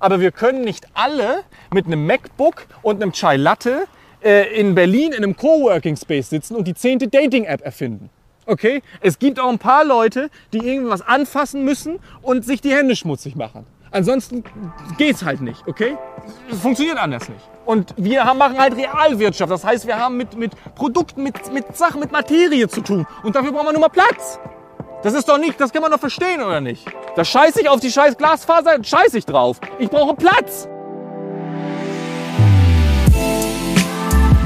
Aber wir können nicht alle mit einem MacBook und einem Chai Latte äh, in Berlin in einem Coworking Space sitzen und die zehnte Dating-App erfinden. Okay? Es gibt auch ein paar Leute, die irgendwas anfassen müssen und sich die Hände schmutzig machen. Ansonsten geht's halt nicht, okay? Es funktioniert anders nicht. Und wir haben, machen halt Realwirtschaft. Das heißt, wir haben mit, mit Produkten, mit, mit Sachen, mit Materie zu tun. Und dafür brauchen wir nur mal Platz. Das ist doch nicht, das kann man doch verstehen, oder nicht? Da scheiße ich auf die scheiß Glasfaser, scheiße ich drauf. Ich brauche Platz.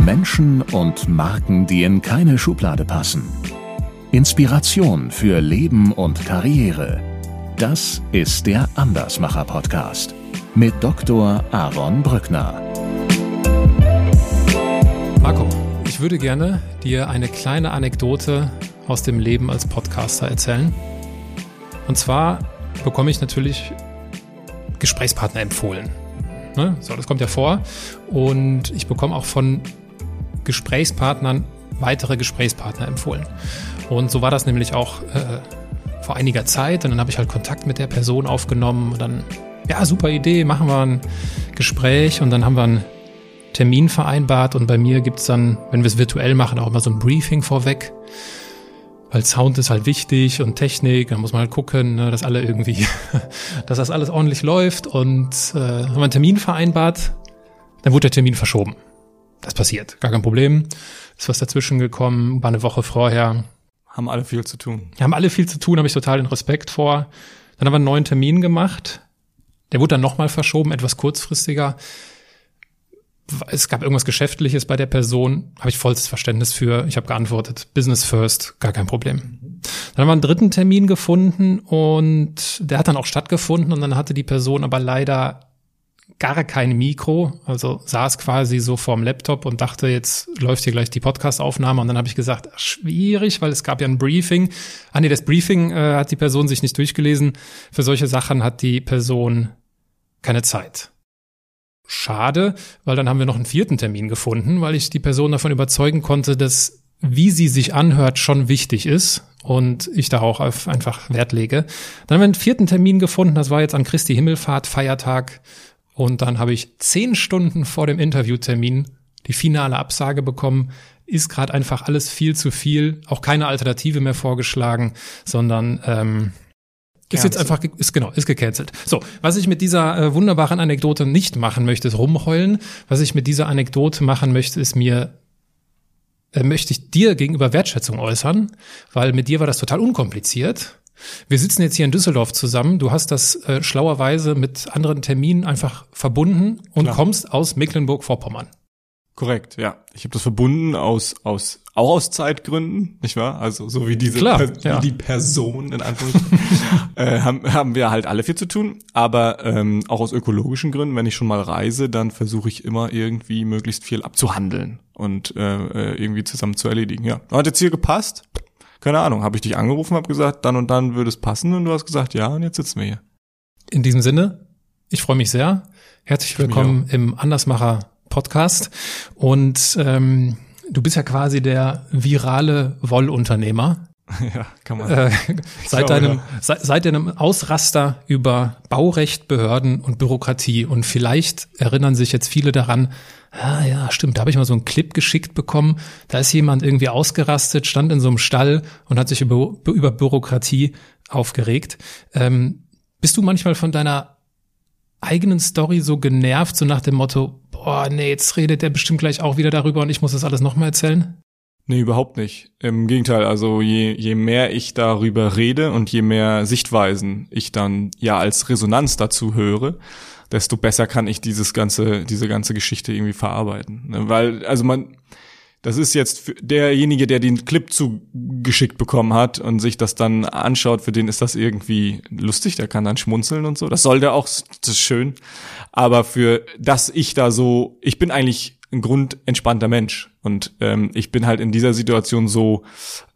Menschen und Marken, die in keine Schublade passen. Inspiration für Leben und Karriere. Das ist der Andersmacher Podcast mit Dr. Aaron Brückner. Marco, ich würde gerne dir eine kleine Anekdote aus dem Leben als Podcaster erzählen. Und zwar bekomme ich natürlich Gesprächspartner empfohlen. Ne? So, das kommt ja vor. Und ich bekomme auch von Gesprächspartnern weitere Gesprächspartner empfohlen. Und so war das nämlich auch äh, vor einiger Zeit. Und dann habe ich halt Kontakt mit der Person aufgenommen und dann, ja, super Idee, machen wir ein Gespräch und dann haben wir einen Termin vereinbart und bei mir gibt's dann, wenn wir es virtuell machen, auch immer so ein Briefing vorweg weil Sound ist halt wichtig und Technik, da muss man halt gucken, ne, dass alle irgendwie, dass das alles ordentlich läuft und äh, haben wir einen Termin vereinbart, dann wurde der Termin verschoben. Das passiert, gar kein Problem. Ist was dazwischen gekommen, war eine Woche vorher. Haben alle viel zu tun. Haben alle viel zu tun, habe ich total den Respekt vor. Dann haben wir einen neuen Termin gemacht. Der wurde dann nochmal verschoben, etwas kurzfristiger es gab irgendwas Geschäftliches bei der Person, habe ich vollstes Verständnis für. Ich habe geantwortet, Business first, gar kein Problem. Dann haben wir einen dritten Termin gefunden und der hat dann auch stattgefunden und dann hatte die Person aber leider gar kein Mikro, also saß quasi so vorm Laptop und dachte, jetzt läuft hier gleich die Podcastaufnahme und dann habe ich gesagt, schwierig, weil es gab ja ein Briefing. Ah nee, das Briefing äh, hat die Person sich nicht durchgelesen. Für solche Sachen hat die Person keine Zeit schade, weil dann haben wir noch einen vierten Termin gefunden, weil ich die Person davon überzeugen konnte, dass wie sie sich anhört schon wichtig ist und ich da auch einfach Wert lege. Dann haben wir einen vierten Termin gefunden, das war jetzt an Christi Himmelfahrt, Feiertag und dann habe ich zehn Stunden vor dem Interviewtermin die finale Absage bekommen. Ist gerade einfach alles viel zu viel, auch keine Alternative mehr vorgeschlagen, sondern ähm, ist jetzt einfach, ist genau, ist gecancelt. So, was ich mit dieser äh, wunderbaren Anekdote nicht machen möchte, ist rumheulen. Was ich mit dieser Anekdote machen möchte, ist mir, äh, möchte ich dir gegenüber Wertschätzung äußern, weil mit dir war das total unkompliziert. Wir sitzen jetzt hier in Düsseldorf zusammen. Du hast das äh, schlauerweise mit anderen Terminen einfach verbunden und Klar. kommst aus Mecklenburg-Vorpommern. Korrekt, ja. Ich habe das verbunden aus aus auch aus Zeitgründen, nicht wahr? Also so wie diese Klar, per, ja. wie die Person in Anführungszeichen äh, haben, haben wir halt alle viel zu tun. Aber ähm, auch aus ökologischen Gründen, wenn ich schon mal reise, dann versuche ich immer irgendwie möglichst viel abzuhandeln und äh, äh irgendwie zusammen zu erledigen. Ja, hat jetzt hier gepasst? Keine Ahnung. Habe ich dich angerufen, habe gesagt, dann und dann würde es passen und du hast gesagt, ja, und jetzt sitzen wir hier. In diesem Sinne, ich freue mich sehr. Herzlich willkommen im Andersmacher Podcast und ähm, du bist ja quasi der virale Wollunternehmer. Ja, kann man. Äh, seit, glaube, deinem, ja. seit, seit deinem Ausraster über Baurecht, Behörden und Bürokratie. Und vielleicht erinnern sich jetzt viele daran, ah ja, stimmt, da habe ich mal so einen Clip geschickt bekommen. Da ist jemand irgendwie ausgerastet, stand in so einem Stall und hat sich über, über Bürokratie aufgeregt. Ähm, bist du manchmal von deiner eigenen Story so genervt, so nach dem Motto, boah, nee, jetzt redet der bestimmt gleich auch wieder darüber und ich muss das alles nochmal erzählen? Nee, überhaupt nicht. Im Gegenteil, also je, je mehr ich darüber rede und je mehr Sichtweisen ich dann ja als Resonanz dazu höre, desto besser kann ich dieses ganze, diese ganze Geschichte irgendwie verarbeiten. Ne, weil, also man, das ist jetzt derjenige, der den Clip zugeschickt bekommen hat und sich das dann anschaut, für den ist das irgendwie lustig, der kann dann schmunzeln und so. Das soll der auch, das ist schön. Aber für dass ich da so, ich bin eigentlich ein grundentspannter Mensch. Und ähm, ich bin halt in dieser Situation so,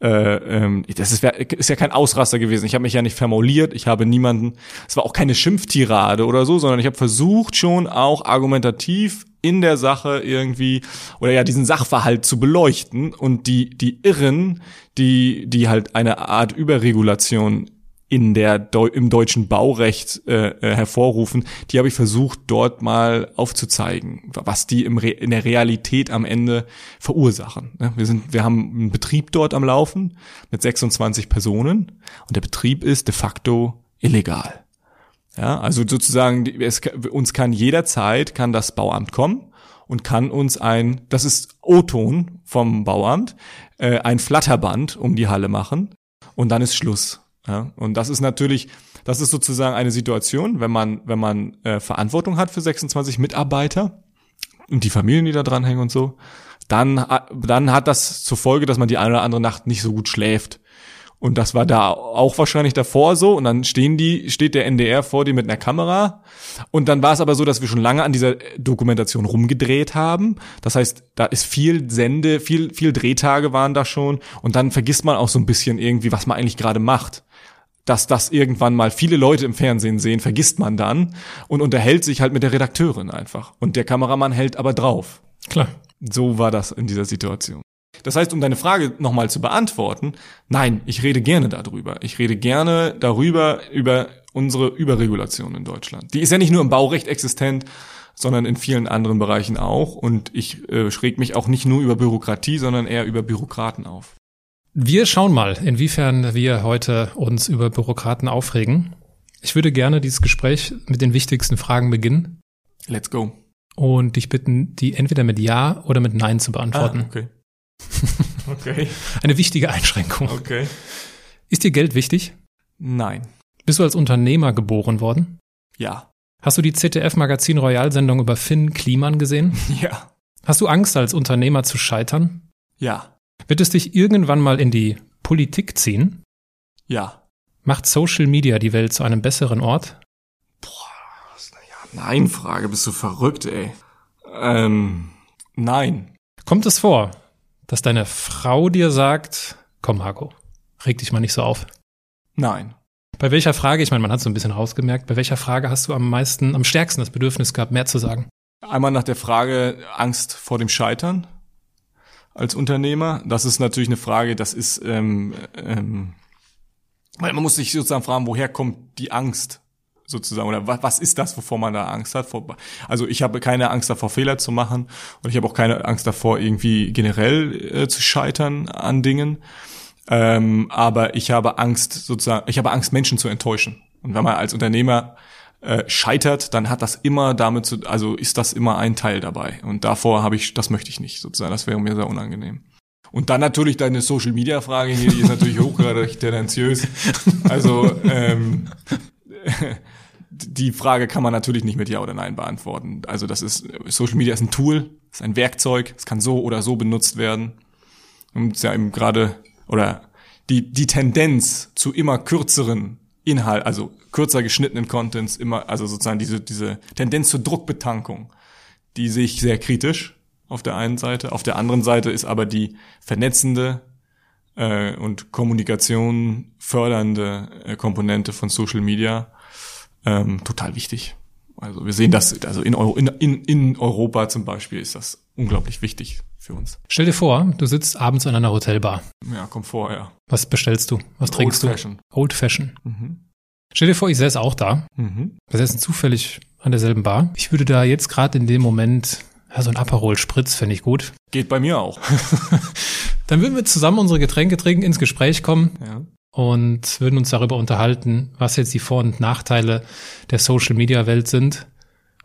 äh, ähm, das ist, ist ja kein Ausraster gewesen. Ich habe mich ja nicht vermauliert, ich habe niemanden, es war auch keine Schimpftirade oder so, sondern ich habe versucht schon auch argumentativ in der Sache irgendwie oder ja diesen Sachverhalt zu beleuchten und die die Irren, die die halt eine Art Überregulation in der im deutschen Baurecht äh, äh, hervorrufen, die habe ich versucht dort mal aufzuzeigen, was die im Re in der Realität am Ende verursachen. Ne? Wir sind, wir haben einen Betrieb dort am Laufen mit 26 Personen und der Betrieb ist de facto illegal. Ja, also sozusagen, es, uns kann jederzeit kann das Bauamt kommen und kann uns ein, das ist O-Ton vom Bauamt, äh, ein Flatterband um die Halle machen und dann ist Schluss. Ja, und das ist natürlich, das ist sozusagen eine Situation, wenn man, wenn man äh, Verantwortung hat für 26 Mitarbeiter und die Familien, die da dranhängen und so, dann, dann hat das zur Folge, dass man die eine oder andere Nacht nicht so gut schläft. Und das war da auch wahrscheinlich davor so. Und dann stehen die, steht der NDR vor dir mit einer Kamera. Und dann war es aber so, dass wir schon lange an dieser Dokumentation rumgedreht haben. Das heißt, da ist viel Sende, viel, viel Drehtage waren da schon. Und dann vergisst man auch so ein bisschen irgendwie, was man eigentlich gerade macht dass das irgendwann mal viele Leute im Fernsehen sehen, vergisst man dann und unterhält sich halt mit der Redakteurin einfach. Und der Kameramann hält aber drauf. Klar. So war das in dieser Situation. Das heißt, um deine Frage nochmal zu beantworten, nein, ich rede gerne darüber. Ich rede gerne darüber, über unsere Überregulation in Deutschland. Die ist ja nicht nur im Baurecht existent, sondern in vielen anderen Bereichen auch. Und ich äh, schräg mich auch nicht nur über Bürokratie, sondern eher über Bürokraten auf. Wir schauen mal, inwiefern wir heute uns über Bürokraten aufregen. Ich würde gerne dieses Gespräch mit den wichtigsten Fragen beginnen. Let's go. Und dich bitten, die entweder mit Ja oder mit Nein zu beantworten. Ah, okay. okay. Eine wichtige Einschränkung. Okay. Ist dir Geld wichtig? Nein. Bist du als Unternehmer geboren worden? Ja. Hast du die ZDF-Magazin Royal-Sendung über Finn Kliman gesehen? Ja. Hast du Angst, als Unternehmer zu scheitern? Ja. Wird es dich irgendwann mal in die Politik ziehen? Ja. Macht Social Media die Welt zu einem besseren Ort? Boah, das ist eine Ja-Nein-Frage. Bist du verrückt, ey? Ähm, nein. Kommt es vor, dass deine Frau dir sagt, komm Marco, reg dich mal nicht so auf? Nein. Bei welcher Frage, ich meine, man hat so ein bisschen rausgemerkt, bei welcher Frage hast du am meisten, am stärksten das Bedürfnis gehabt, mehr zu sagen? Einmal nach der Frage Angst vor dem Scheitern als Unternehmer. Das ist natürlich eine Frage, das ist, ähm, ähm, weil man muss sich sozusagen fragen, woher kommt die Angst sozusagen oder was, was ist das, wovor man da Angst hat? Also ich habe keine Angst davor, Fehler zu machen und ich habe auch keine Angst davor, irgendwie generell äh, zu scheitern an Dingen. Ähm, aber ich habe Angst sozusagen, ich habe Angst, Menschen zu enttäuschen. Und wenn man als Unternehmer äh, scheitert, dann hat das immer damit zu, also ist das immer ein Teil dabei. Und davor habe ich, das möchte ich nicht sozusagen. Das wäre mir sehr unangenehm. Und dann natürlich deine Social Media Frage hier, die ist natürlich hochgradig tendenziös. Also ähm, die Frage kann man natürlich nicht mit Ja oder Nein beantworten. Also das ist, Social Media ist ein Tool, ist ein Werkzeug, es kann so oder so benutzt werden. Und ja eben gerade, oder die, die Tendenz zu immer kürzeren Inhalt, also kürzer geschnittenen Contents, immer, also sozusagen diese, diese Tendenz zur Druckbetankung, die sehe ich sehr kritisch auf der einen Seite. Auf der anderen Seite ist aber die vernetzende äh, und Kommunikation fördernde äh, Komponente von Social Media ähm, total wichtig. Also wir sehen das, also in, Euro, in, in, in Europa zum Beispiel ist das unglaublich wichtig für uns. Stell dir vor, du sitzt abends in einer Hotelbar. Ja, Komfort, ja. Was bestellst du? Was trinkst Old du? Fashion. Old Fashion. Mhm. Stell dir vor, ich säße auch da. Mhm. Wir säßen zufällig an derselben Bar. Ich würde da jetzt gerade in dem Moment, ja, so ein Aperol Spritz fände ich gut. Geht bei mir auch. Dann würden wir zusammen unsere Getränke trinken, ins Gespräch kommen Ja. Und würden uns darüber unterhalten, was jetzt die Vor- und Nachteile der Social-Media-Welt sind.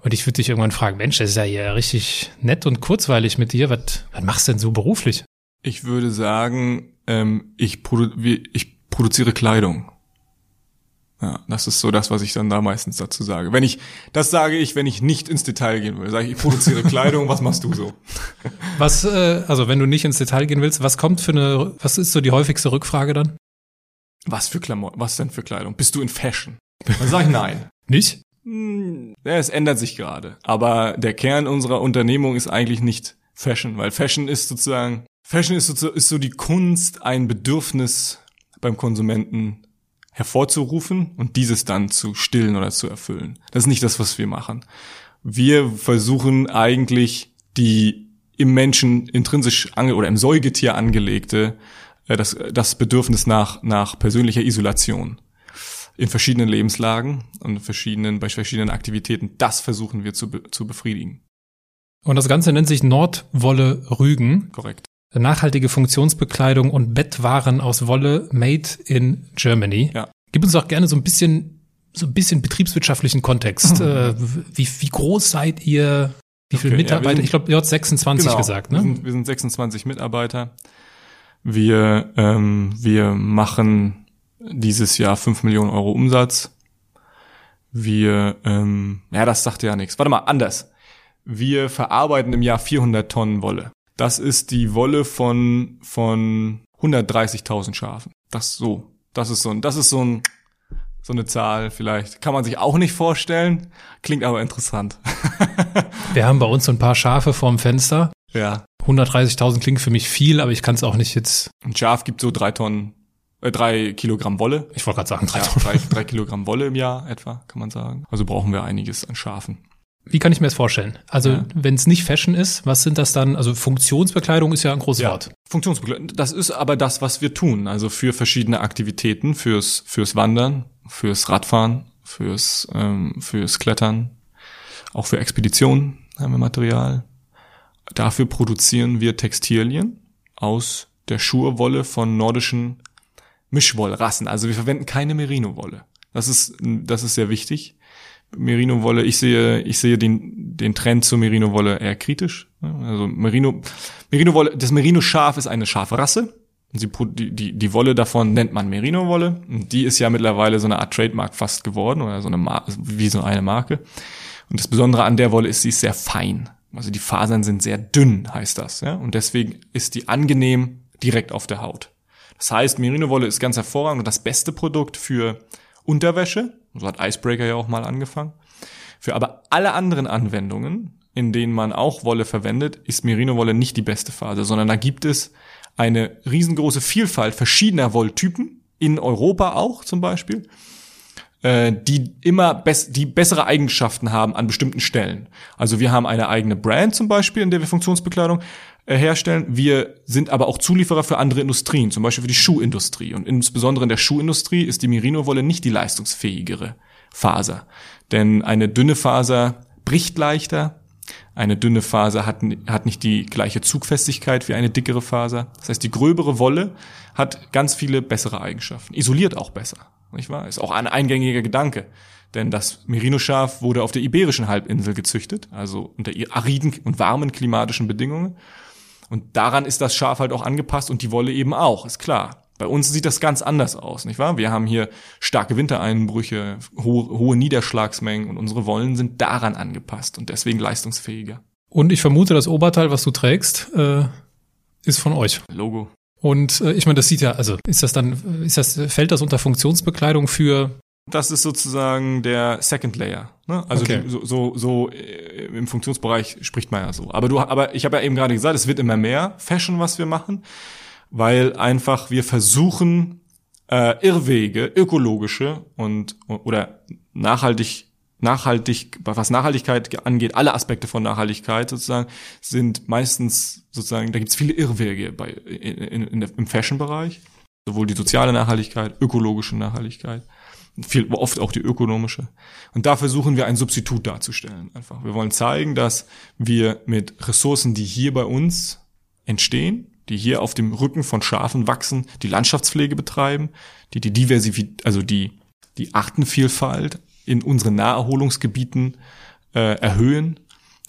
Und ich würde dich irgendwann fragen, Mensch, das ist ja hier richtig nett und kurzweilig mit dir. Was, was machst du denn so beruflich? Ich würde sagen, ähm, ich, produ ich produziere Kleidung. Ja, das ist so das, was ich dann da meistens dazu sage. Wenn ich, das sage ich, wenn ich nicht ins Detail gehen will. Sage ich, ich produziere Kleidung, was machst du so? Was, äh, also wenn du nicht ins Detail gehen willst, was kommt für eine, was ist so die häufigste Rückfrage dann? Was für Klamotten, was denn für Kleidung? Bist du in Fashion? Dann sage ich nein. Nicht? Hm, Ja, es ändert sich gerade. Aber der Kern unserer Unternehmung ist eigentlich nicht Fashion, weil Fashion ist sozusagen, Fashion ist so, ist so die Kunst, ein Bedürfnis beim Konsumenten hervorzurufen und dieses dann zu stillen oder zu erfüllen. Das ist nicht das, was wir machen. Wir versuchen eigentlich die im Menschen intrinsisch ange oder im Säugetier angelegte, das, das Bedürfnis nach, nach persönlicher Isolation in verschiedenen Lebenslagen und verschiedenen, bei verschiedenen Aktivitäten. Das versuchen wir zu, be zu befriedigen. Und das Ganze nennt sich Nordwolle Rügen. Korrekt. Nachhaltige Funktionsbekleidung und Bettwaren aus Wolle made in Germany. Ja. Gib uns doch gerne so ein bisschen, so ein bisschen betriebswirtschaftlichen Kontext. äh, wie, wie groß seid ihr? Wie viele Okay, ja, Mitarbeiter? wir sind- ich glaube, ihr habt 26 Genau. gesagt, Wir ne? sind, wir sind 26 Mitarbeiter. Wir, ähm, wir machen dieses Jahr 5 Millionen Euro Umsatz. Wir, ähm, ja, das sagt ja nichts. Warte mal, anders. Wir verarbeiten im Jahr 400 Tonnen Wolle. Das ist die Wolle von, von 130.000 Schafen. Das so. Das ist so ein, das ist so ein, so eine Zahl vielleicht. Kann man sich auch nicht vorstellen. Klingt aber interessant. Wir haben bei uns so ein paar Schafe vorm Fenster. ja. 130.000 klingt für mich viel, aber ich kann es auch nicht jetzt, Ein Schaf gibt so drei Tonnen, äh, drei Kilogramm Wolle. ich wollte gerade sagen, drei Ja, Tonnen. drei, drei Kilogramm Wolle im Jahr etwa, kann man sagen. Also brauchen wir einiges an Schafen. Wie kann ich mir das vorstellen? Also, Ja. wenn es nicht Fashion ist, was sind das dann? Also, Funktionsbekleidung ist ja ein großes Wort. Funktionsbegleitung. Das ist aber das, was wir tun. Also für verschiedene Aktivitäten, fürs, fürs Wandern, fürs Radfahren, fürs, ähm, fürs Klettern, auch für Expeditionen haben wir Material. Dafür produzieren wir Textilien aus der Schurwolle von nordischen Mischwollrassen. Also wir verwenden keine Merino-Wolle. Das ist, das ist sehr wichtig. Merino-Wolle, ich sehe, ich sehe den, den Trend zur Merino-Wolle eher kritisch. Also Merino, Merino-Wolle, das Merino-Schaf ist eine Schafrasse. Und sie, die, die, die Wolle davon nennt man Merino-Wolle. Die ist ja mittlerweile so eine Art Trademark fast geworden oder so eine, Mar wie so eine Marke. Und das Besondere an der Wolle ist, sie ist sehr fein. Also die Fasern sind sehr dünn, heißt das. Ja? Und deswegen ist die angenehm direkt auf der Haut. Das heißt, Merino-Wolle ist ganz hervorragend und das beste Produkt für Unterwäsche. So hat Icebreaker ja auch mal angefangen. Für aber alle anderen Anwendungen, in denen man auch Wolle verwendet, ist Merino-Wolle nicht die beste Faser, sondern da gibt es eine riesengroße Vielfalt verschiedener Wolltypen, in Europa auch zum Beispiel, äh, die immer bess die bessere Eigenschaften haben an bestimmten Stellen. Also wir haben eine eigene Brand zum Beispiel, in der wir Funktionsbekleidung äh, herstellen. Wir sind aber auch Zulieferer für andere Industrien, zum Beispiel für die Schuhindustrie. Und insbesondere in der Schuhindustrie ist die Merino-Wolle nicht die leistungsfähigere Faser. Denn eine dünne Faser bricht leichter, eine dünne Faser hat, hat nicht die gleiche Zugfestigkeit wie eine dickere Faser. Das heißt, die gröbere Wolle hat ganz viele bessere Eigenschaften. Isoliert auch besser, nicht wahr? Ist auch ein eingängiger Gedanke. Denn das Merino-Schaf wurde auf der Iberischen Halbinsel gezüchtet, also unter ariden und warmen klimatischen Bedingungen. Und daran ist das Schaf halt auch angepasst und die Wolle eben auch, ist klar. Bei uns sieht das ganz anders aus, nicht wahr? Wir haben hier starke Wintereinbrüche, hohe, hohe Niederschlagsmengen und unsere Wollen sind daran angepasst und deswegen leistungsfähiger. Und ich vermute, das Oberteil, was du trägst, äh, ist von euch. Logo. Und äh, ich meine, das sieht ja, also ist das dann, ist das, fällt das unter Funktionsbekleidung für Das ist sozusagen der Second Layer. Ne? Also Okay. die, so, so, so äh, im Funktionsbereich spricht man ja so. Aber du, aber ich habe ja eben gerade gesagt, es wird immer mehr Fashion, was wir machen, weil einfach wir versuchen äh, Irrwege, ökologische und oder nachhaltig nachhaltig, was Nachhaltigkeit angeht, alle Aspekte von Nachhaltigkeit sozusagen, sind meistens sozusagen, da gibt es viele Irrwege bei, in, in, der- im Fashion-Bereich. Sowohl die soziale Nachhaltigkeit, ökologische Nachhaltigkeit, viel, oft auch die ökonomische. Und da versuchen wir ein Substitut darzustellen. Einfach. Wir wollen zeigen, dass wir mit Ressourcen, die hier bei uns entstehen, die hier auf dem Rücken von Schafen wachsen, die Landschaftspflege betreiben, die die Diversität, also die, die Artenvielfalt in unseren Naherholungsgebieten äh, erhöhen,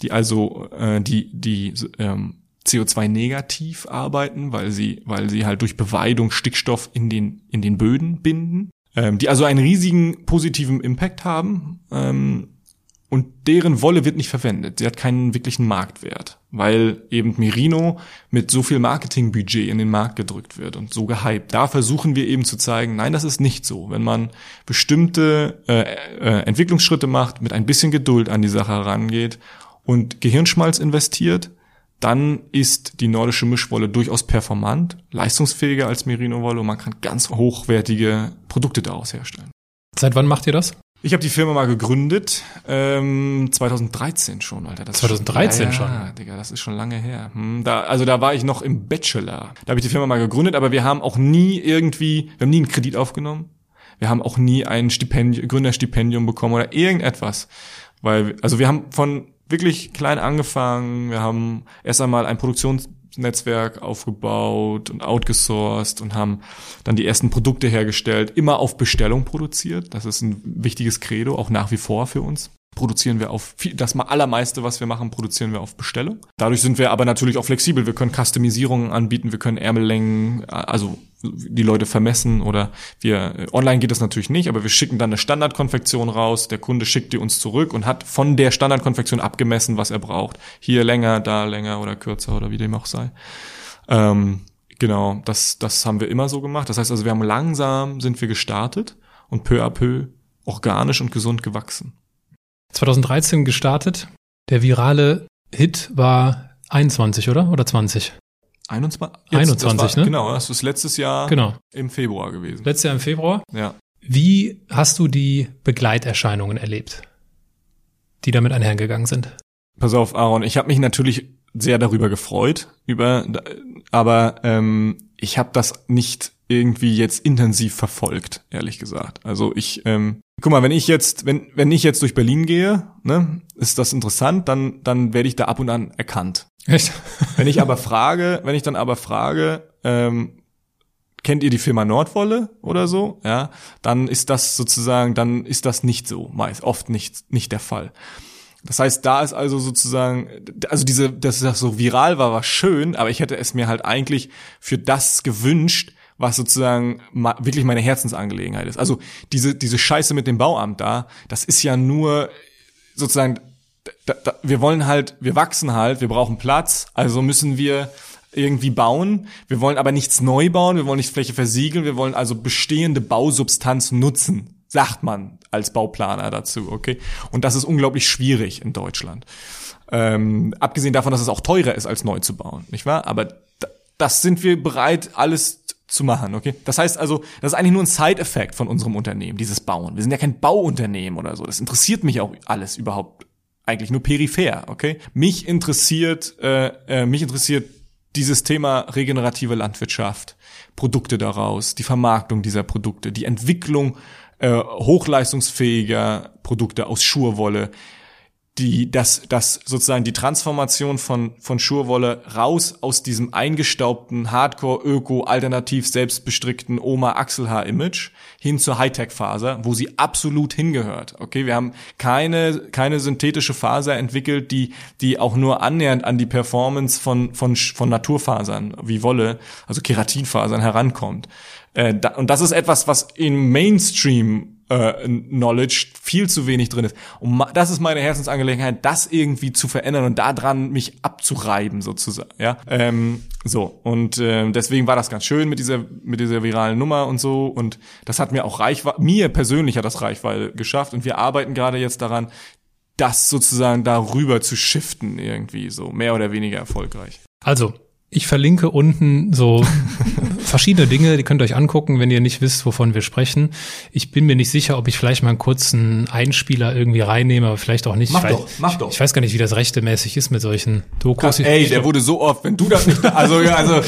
die also äh, die, die ähm, CO2-negativ arbeiten, weil sie, weil sie halt durch Beweidung Stickstoff in den, in den Böden binden, ähm, die also einen riesigen positiven Impact haben. Ähm, und deren Wolle wird nicht verwendet. Sie hat keinen wirklichen Marktwert, weil eben Merino mit so viel Marketingbudget in den Markt gedrückt wird und so gehypt. Da versuchen wir eben zu zeigen, nein, das ist nicht so. Wenn man bestimmte äh, äh, Entwicklungsschritte macht, mit ein bisschen Geduld an die Sache herangeht und Gehirnschmalz investiert, dann ist die nordische Mischwolle durchaus performant, leistungsfähiger als Merino-Wolle und man kann ganz hochwertige Produkte daraus herstellen. Seit wann macht ihr das? Ich habe die Firma mal gegründet, ähm, 2013 schon, Alter. Das ist 2013 ja, schon? Ja, Digga, das ist schon lange her. Hm, da, also da war ich noch im Bachelor. Da habe ich die Firma mal gegründet, aber wir haben auch nie irgendwie, wir haben nie einen Kredit aufgenommen. Wir haben auch nie ein Stipendium, Gründerstipendium bekommen oder irgendetwas. Weil, also wir haben von wirklich klein angefangen. Wir haben erst einmal ein Produktionsnetzwerk aufgebaut und outgesourced und haben dann die ersten Produkte hergestellt, immer auf Bestellung produziert. Das ist ein wichtiges Credo, auch nach wie vor für uns produzieren wir auf viel, das allermeiste, was wir machen, produzieren wir auf Bestellung. Dadurch sind wir aber natürlich auch flexibel. Wir können Customisierungen anbieten, wir können Ärmellängen, also die Leute vermessen oder wir online geht das natürlich nicht, aber wir schicken dann eine Standardkonfektion raus. Der Kunde schickt die uns zurück und hat von der Standardkonfektion abgemessen, was er braucht. Hier länger, da länger oder kürzer oder wie dem auch sei. Ähm, genau, das das haben wir immer so gemacht. Das heißt also, wir haben langsam sind wir gestartet und peu à peu organisch und gesund gewachsen. 2013 gestartet. Der virale Hit war 21, oder? Oder 20? 21, jetzt, 21 war, ne? Genau, das ist letztes Jahr genau. im Februar gewesen. Letztes Jahr im Februar? Ja. Wie hast du die Begleiterscheinungen erlebt, die damit einhergegangen sind? Pass auf, Aaron, ich habe mich natürlich sehr darüber gefreut, über, aber ähm, ich habe das nicht irgendwie jetzt intensiv verfolgt, ehrlich gesagt. Also ich, ähm, guck mal, wenn ich jetzt, wenn wenn ich jetzt durch Berlin gehe, ne, ist das interessant, dann dann werde ich da ab und an erkannt. Echt? wenn ich aber frage, wenn ich dann aber frage, ähm, kennt ihr die Firma Nordwolle oder so, ja, dann ist das sozusagen, dann ist das nicht so, meist oft nicht nicht der Fall. Das heißt, da ist also sozusagen, also diese, dass das so viral war, war schön, aber ich hätte es mir halt eigentlich für das gewünscht, was sozusagen wirklich meine Herzensangelegenheit ist. Also diese, diese Scheiße mit dem Bauamt da, das ist ja nur sozusagen, da, da, wir wollen halt, wir wachsen halt, wir brauchen Platz, also müssen wir irgendwie bauen. Wir wollen aber nichts neu bauen, wir wollen nicht Fläche versiegeln, wir wollen also bestehende Bausubstanz nutzen, sagt man als Bauplaner dazu, okay? Und das ist unglaublich schwierig in Deutschland. Ähm, abgesehen davon, dass es auch teurer ist, als neu zu bauen, nicht wahr? Aber das sind wir bereit, alles zu machen, okay? Das heißt also, das ist eigentlich nur ein Side-Effekt von unserem Unternehmen, dieses Bauen. Wir sind ja kein Bauunternehmen oder so. Das interessiert mich auch alles überhaupt eigentlich nur peripher, okay? Mich interessiert, äh, äh, mich interessiert dieses Thema regenerative Landwirtschaft, Produkte daraus, die Vermarktung dieser Produkte, die Entwicklung äh, hochleistungsfähiger Produkte aus Schurwolle, die, das, das sozusagen die Transformation von, von Schurwolle raus aus diesem eingestaubten, Hardcore, Öko, alternativ selbstbestrickten Oma-Achselhaar-Image hin zur Hightech-Faser, wo sie absolut hingehört. Okay, wir haben keine, keine synthetische Faser entwickelt, die, die auch nur annähernd an die Performance von, von, von Naturfasern wie Wolle, also Keratinfasern herankommt. Äh, da, und das ist etwas, was im Mainstream äh, Knowledge viel zu wenig drin ist. Und das ist meine Herzensangelegenheit, das irgendwie zu verändern und daran mich abzureiben sozusagen. Ja, ähm, so und äh, deswegen war das ganz schön mit dieser mit dieser viralen Nummer und so und das hat mir auch Reichweite, mir persönlich hat das Reichweite geschafft und wir arbeiten gerade jetzt daran, das sozusagen darüber zu shiften irgendwie so mehr oder weniger erfolgreich. Also ich verlinke unten so verschiedene Dinge, die könnt ihr euch angucken, wenn ihr nicht wisst, wovon wir sprechen. Ich bin mir nicht sicher, ob ich vielleicht mal einen kurzen Einspieler irgendwie reinnehme, aber vielleicht auch nicht. Mach ich doch, weiß, mach doch. Ich weiß gar nicht, wie das rechtemäßig ist mit solchen Dokus. ey, der wurde so oft, wenn du das nicht, also, also,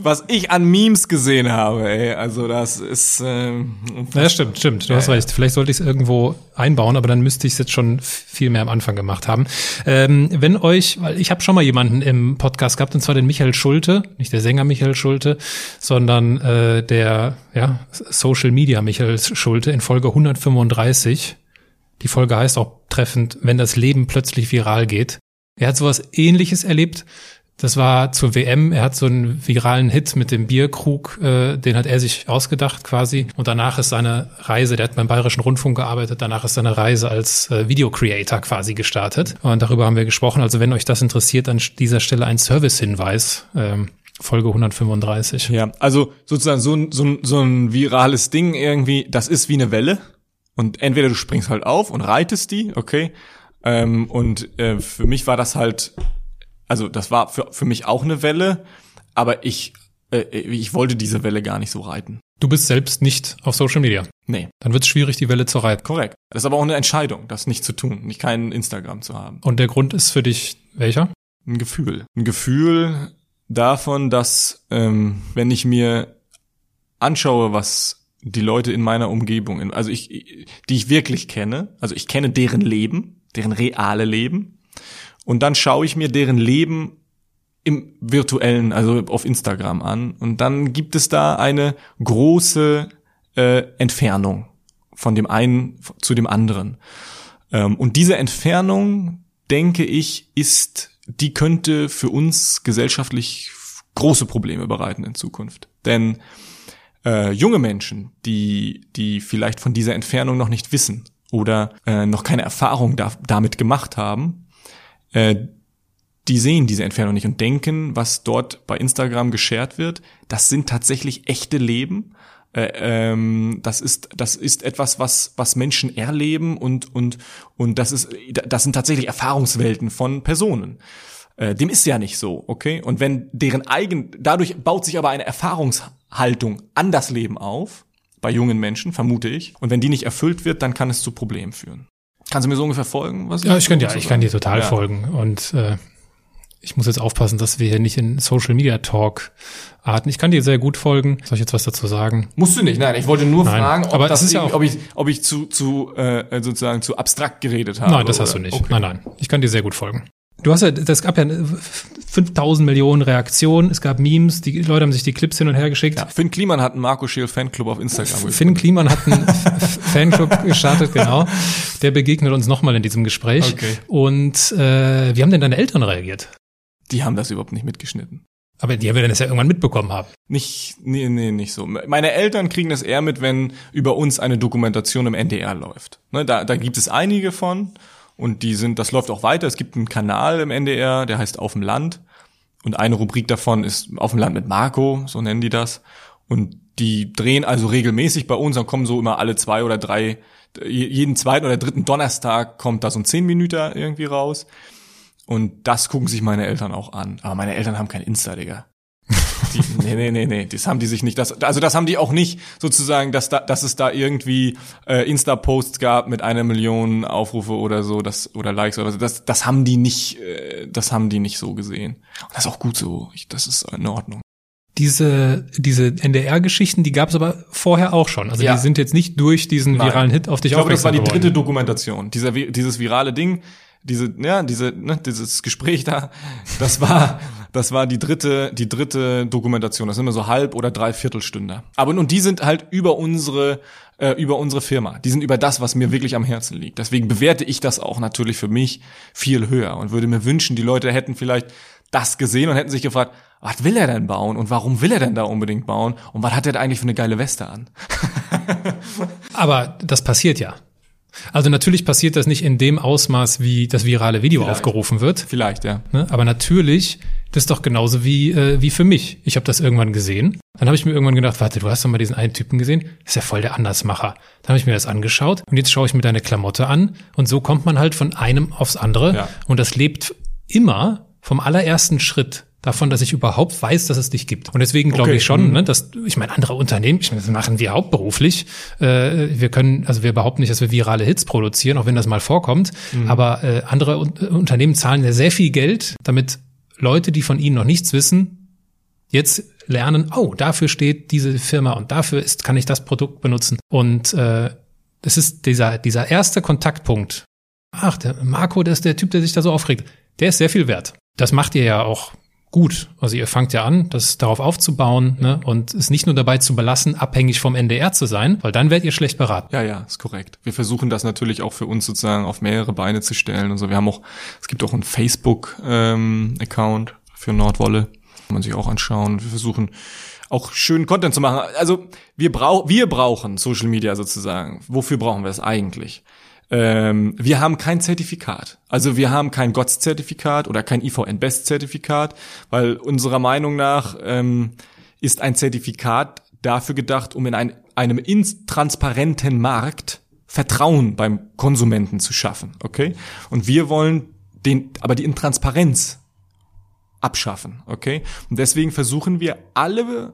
was ich an Memes gesehen habe, ey, also das ist, ähm, Ja, stimmt, stimmt, du ja, hast ja. recht. Vielleicht sollte ich es irgendwo einbauen, aber dann müsste ich es jetzt schon viel mehr am Anfang gemacht haben. Ähm, wenn euch, weil ich habe schon mal jemanden im Podcast gehabt, und zwar den Michael Schulte, nicht der Sänger Michael Schulte, sondern äh, der ja, Social Media Michael Schulte in Folge 135. Die Folge heißt auch treffend, wenn das Leben plötzlich viral geht. Er hat sowas ähnliches erlebt. Das war zur WM. Er hat so einen viralen Hit mit dem Bierkrug, äh, den hat er sich ausgedacht quasi. Und danach ist seine Reise, der hat beim Bayerischen Rundfunk gearbeitet, danach ist seine Reise als äh, Video-Creator quasi gestartet. Und darüber haben wir gesprochen. Also wenn euch das interessiert, an dieser Stelle ein Service-Hinweis. Ähm, Folge 135. Ja, also sozusagen so ein, so, ein, so ein virales Ding irgendwie, das ist wie eine Welle. Und entweder du springst halt auf und reitest die, okay. Ähm, und äh, für mich war das halt also das war für, für mich auch eine Welle, aber ich, äh, ich wollte diese Welle gar nicht so reiten. Du bist selbst nicht auf Social Media. Nee. Dann wird es schwierig, die Welle zu reiten. Korrekt. Das ist aber auch eine Entscheidung, das nicht zu tun, nicht keinen Instagram zu haben. Und der Grund ist für dich welcher? Ein Gefühl. Ein Gefühl davon, dass ähm, wenn ich mir anschaue, was die Leute in meiner Umgebung, also ich, die ich wirklich kenne, also ich kenne deren Leben, deren reale Leben, und dann schaue ich mir deren Leben im virtuellen, also auf Instagram an, und dann gibt es da eine große äh, Entfernung von dem einen zu dem anderen. Ähm, und diese Entfernung, denke ich, ist, die könnte für uns gesellschaftlich große Probleme bereiten in Zukunft. Denn äh, junge Menschen, die, die vielleicht von dieser Entfernung noch nicht wissen oder äh, noch keine Erfahrung da, damit gemacht haben, äh, die sehen diese Entfernung nicht und denken, was dort bei Instagram geshared wird, das sind tatsächlich echte Leben. Äh, ähm, das ist das ist etwas, was was Menschen erleben und und und das ist das sind tatsächlich Erfahrungswelten von Personen. Äh, dem ist ja nicht so, okay? Und wenn deren eigen, dadurch baut sich aber eine Erfahrungshaltung an das Leben auf, bei jungen Menschen, vermute ich. Und wenn die nicht erfüllt wird, dann kann es zu Problemen führen. Kannst du mir so ungefähr folgen? Was ja, ich kann dir, ich kann dir total ja. folgen. Und äh, ich muss jetzt aufpassen, dass wir hier nicht in Social Media Talk arten. Ich kann dir sehr gut folgen. Soll ich jetzt was dazu sagen? Musst du nicht, nein. Ich wollte nur nein, fragen, ob, aber das ist ja auch, ob ich, ob ich zu, zu äh, sozusagen zu abstrakt geredet habe. Nein, das oder? hast du nicht. Okay. Nein, nein. Ich kann dir sehr gut folgen. Du hast ja, das gab ja 5000 Millionen Reaktionen, es gab Memes, die Leute haben sich die Clips hin und her geschickt. Ja, Finn Kliman hat einen Marco Schiel Fanclub auf Instagram. Finn Kliman hat einen Fanclub gestartet, genau. Der begegnet uns nochmal in diesem Gespräch. Okay. Und äh, wie haben denn deine Eltern reagiert? Die haben das überhaupt nicht mitgeschnitten. Aber die werden das ja irgendwann mitbekommen haben. Nicht, nee, nee, nicht so. Meine Eltern kriegen das eher mit, wenn über uns eine Dokumentation im NDR läuft. Ne, da, da gibt es einige von und die sind, das läuft auch weiter. Es gibt einen Kanal im NDR, der heißt Auf dem Land. Und eine Rubrik davon ist Auf dem Land mit Marco, so nennen die das. Und die drehen also regelmäßig bei uns, dann kommen so immer alle zwei oder drei, jeden zweiten oder dritten Donnerstag kommt da so ein zehn Minuten irgendwie raus. Und das gucken sich meine Eltern auch an. Aber meine Eltern haben kein Insta, Digga. Die, nee, nee, nee, nee, das haben die sich nicht. Das, also das haben die auch nicht sozusagen, dass, da, dass es da irgendwie äh, Insta-Posts gab mit einer Million Aufrufe oder so, das oder Likes oder so. Das, das haben die nicht, äh, das haben die nicht so gesehen. Und das ist auch gut so. Ich, das ist in Ordnung. Diese, diese NDR-Geschichten, die gab es aber vorher auch schon. Also ja. die sind jetzt nicht durch diesen Nein. viralen Hit auf dich Ich glaube, das war die dritte Dokumentation. Dieser, dieses virale Ding, diese, ja, diese, ne, dieses Gespräch da, das war, das war die dritte, die dritte Dokumentation. Das sind immer so halb oder drei Viertelstünder. Aber und die sind halt über unsere, äh, über unsere Firma. Die sind über das, was mir wirklich am Herzen liegt. Deswegen bewerte ich das auch natürlich für mich viel höher und würde mir wünschen, die Leute hätten vielleicht das gesehen und hätten sich gefragt, was will er denn bauen und warum will er denn da unbedingt bauen und was hat er da eigentlich für eine geile Weste an? Aber das passiert ja. Also natürlich passiert das nicht in dem Ausmaß, wie das virale Video Vielleicht. aufgerufen wird. Vielleicht, ja. Ne? Aber natürlich, das ist doch genauso wie, äh, wie für mich. Ich habe das irgendwann gesehen. Dann habe ich mir irgendwann gedacht, warte, du hast doch mal diesen einen Typen gesehen? Das ist ja voll der Andersmacher. Dann habe ich mir das angeschaut und jetzt schaue ich mir deine Klamotte an. Und so kommt man halt von einem aufs andere. Ja. Und das lebt immer vom allerersten Schritt davon, dass ich überhaupt weiß, dass es dich gibt. Und deswegen glaube okay. ich schon, mhm. ne, dass ich meine, andere Unternehmen, ich meine, das machen wir hauptberuflich. Äh, wir können, also wir behaupten nicht, dass wir virale Hits produzieren, auch wenn das mal vorkommt. Mhm. Aber äh, andere Un Unternehmen zahlen ja sehr viel Geld, damit Leute, die von ihnen noch nichts wissen, jetzt lernen, oh, dafür steht diese Firma und dafür ist, kann ich das Produkt benutzen. Und äh, das ist dieser, dieser erste Kontaktpunkt. Ach, der Marco, der ist der Typ, der sich da so aufregt. Der ist sehr viel wert. Das macht ihr ja auch gut. Also ihr fangt ja an, das darauf aufzubauen ne, und es nicht nur dabei zu belassen, abhängig vom NDR zu sein, weil dann werdet ihr schlecht beraten. Ja, ja, ist korrekt. Wir versuchen das natürlich auch für uns sozusagen auf mehrere Beine zu stellen und so. Wir haben auch, es gibt auch einen Facebook-Account ähm, für Nordwolle, kann man sich auch anschauen. Wir versuchen auch schönen Content zu machen. Also wir, brauch, wir brauchen Social Media sozusagen. Wofür brauchen wir es eigentlich? Ähm, wir haben kein Zertifikat. Also wir haben kein GOTS-Zertifikat oder kein IVN-Best-Zertifikat, weil unserer Meinung nach ähm, ist ein Zertifikat dafür gedacht, um in ein, einem intransparenten Markt Vertrauen beim Konsumenten zu schaffen, okay? Und wir wollen den, aber die Intransparenz abschaffen, okay? Und deswegen versuchen wir alle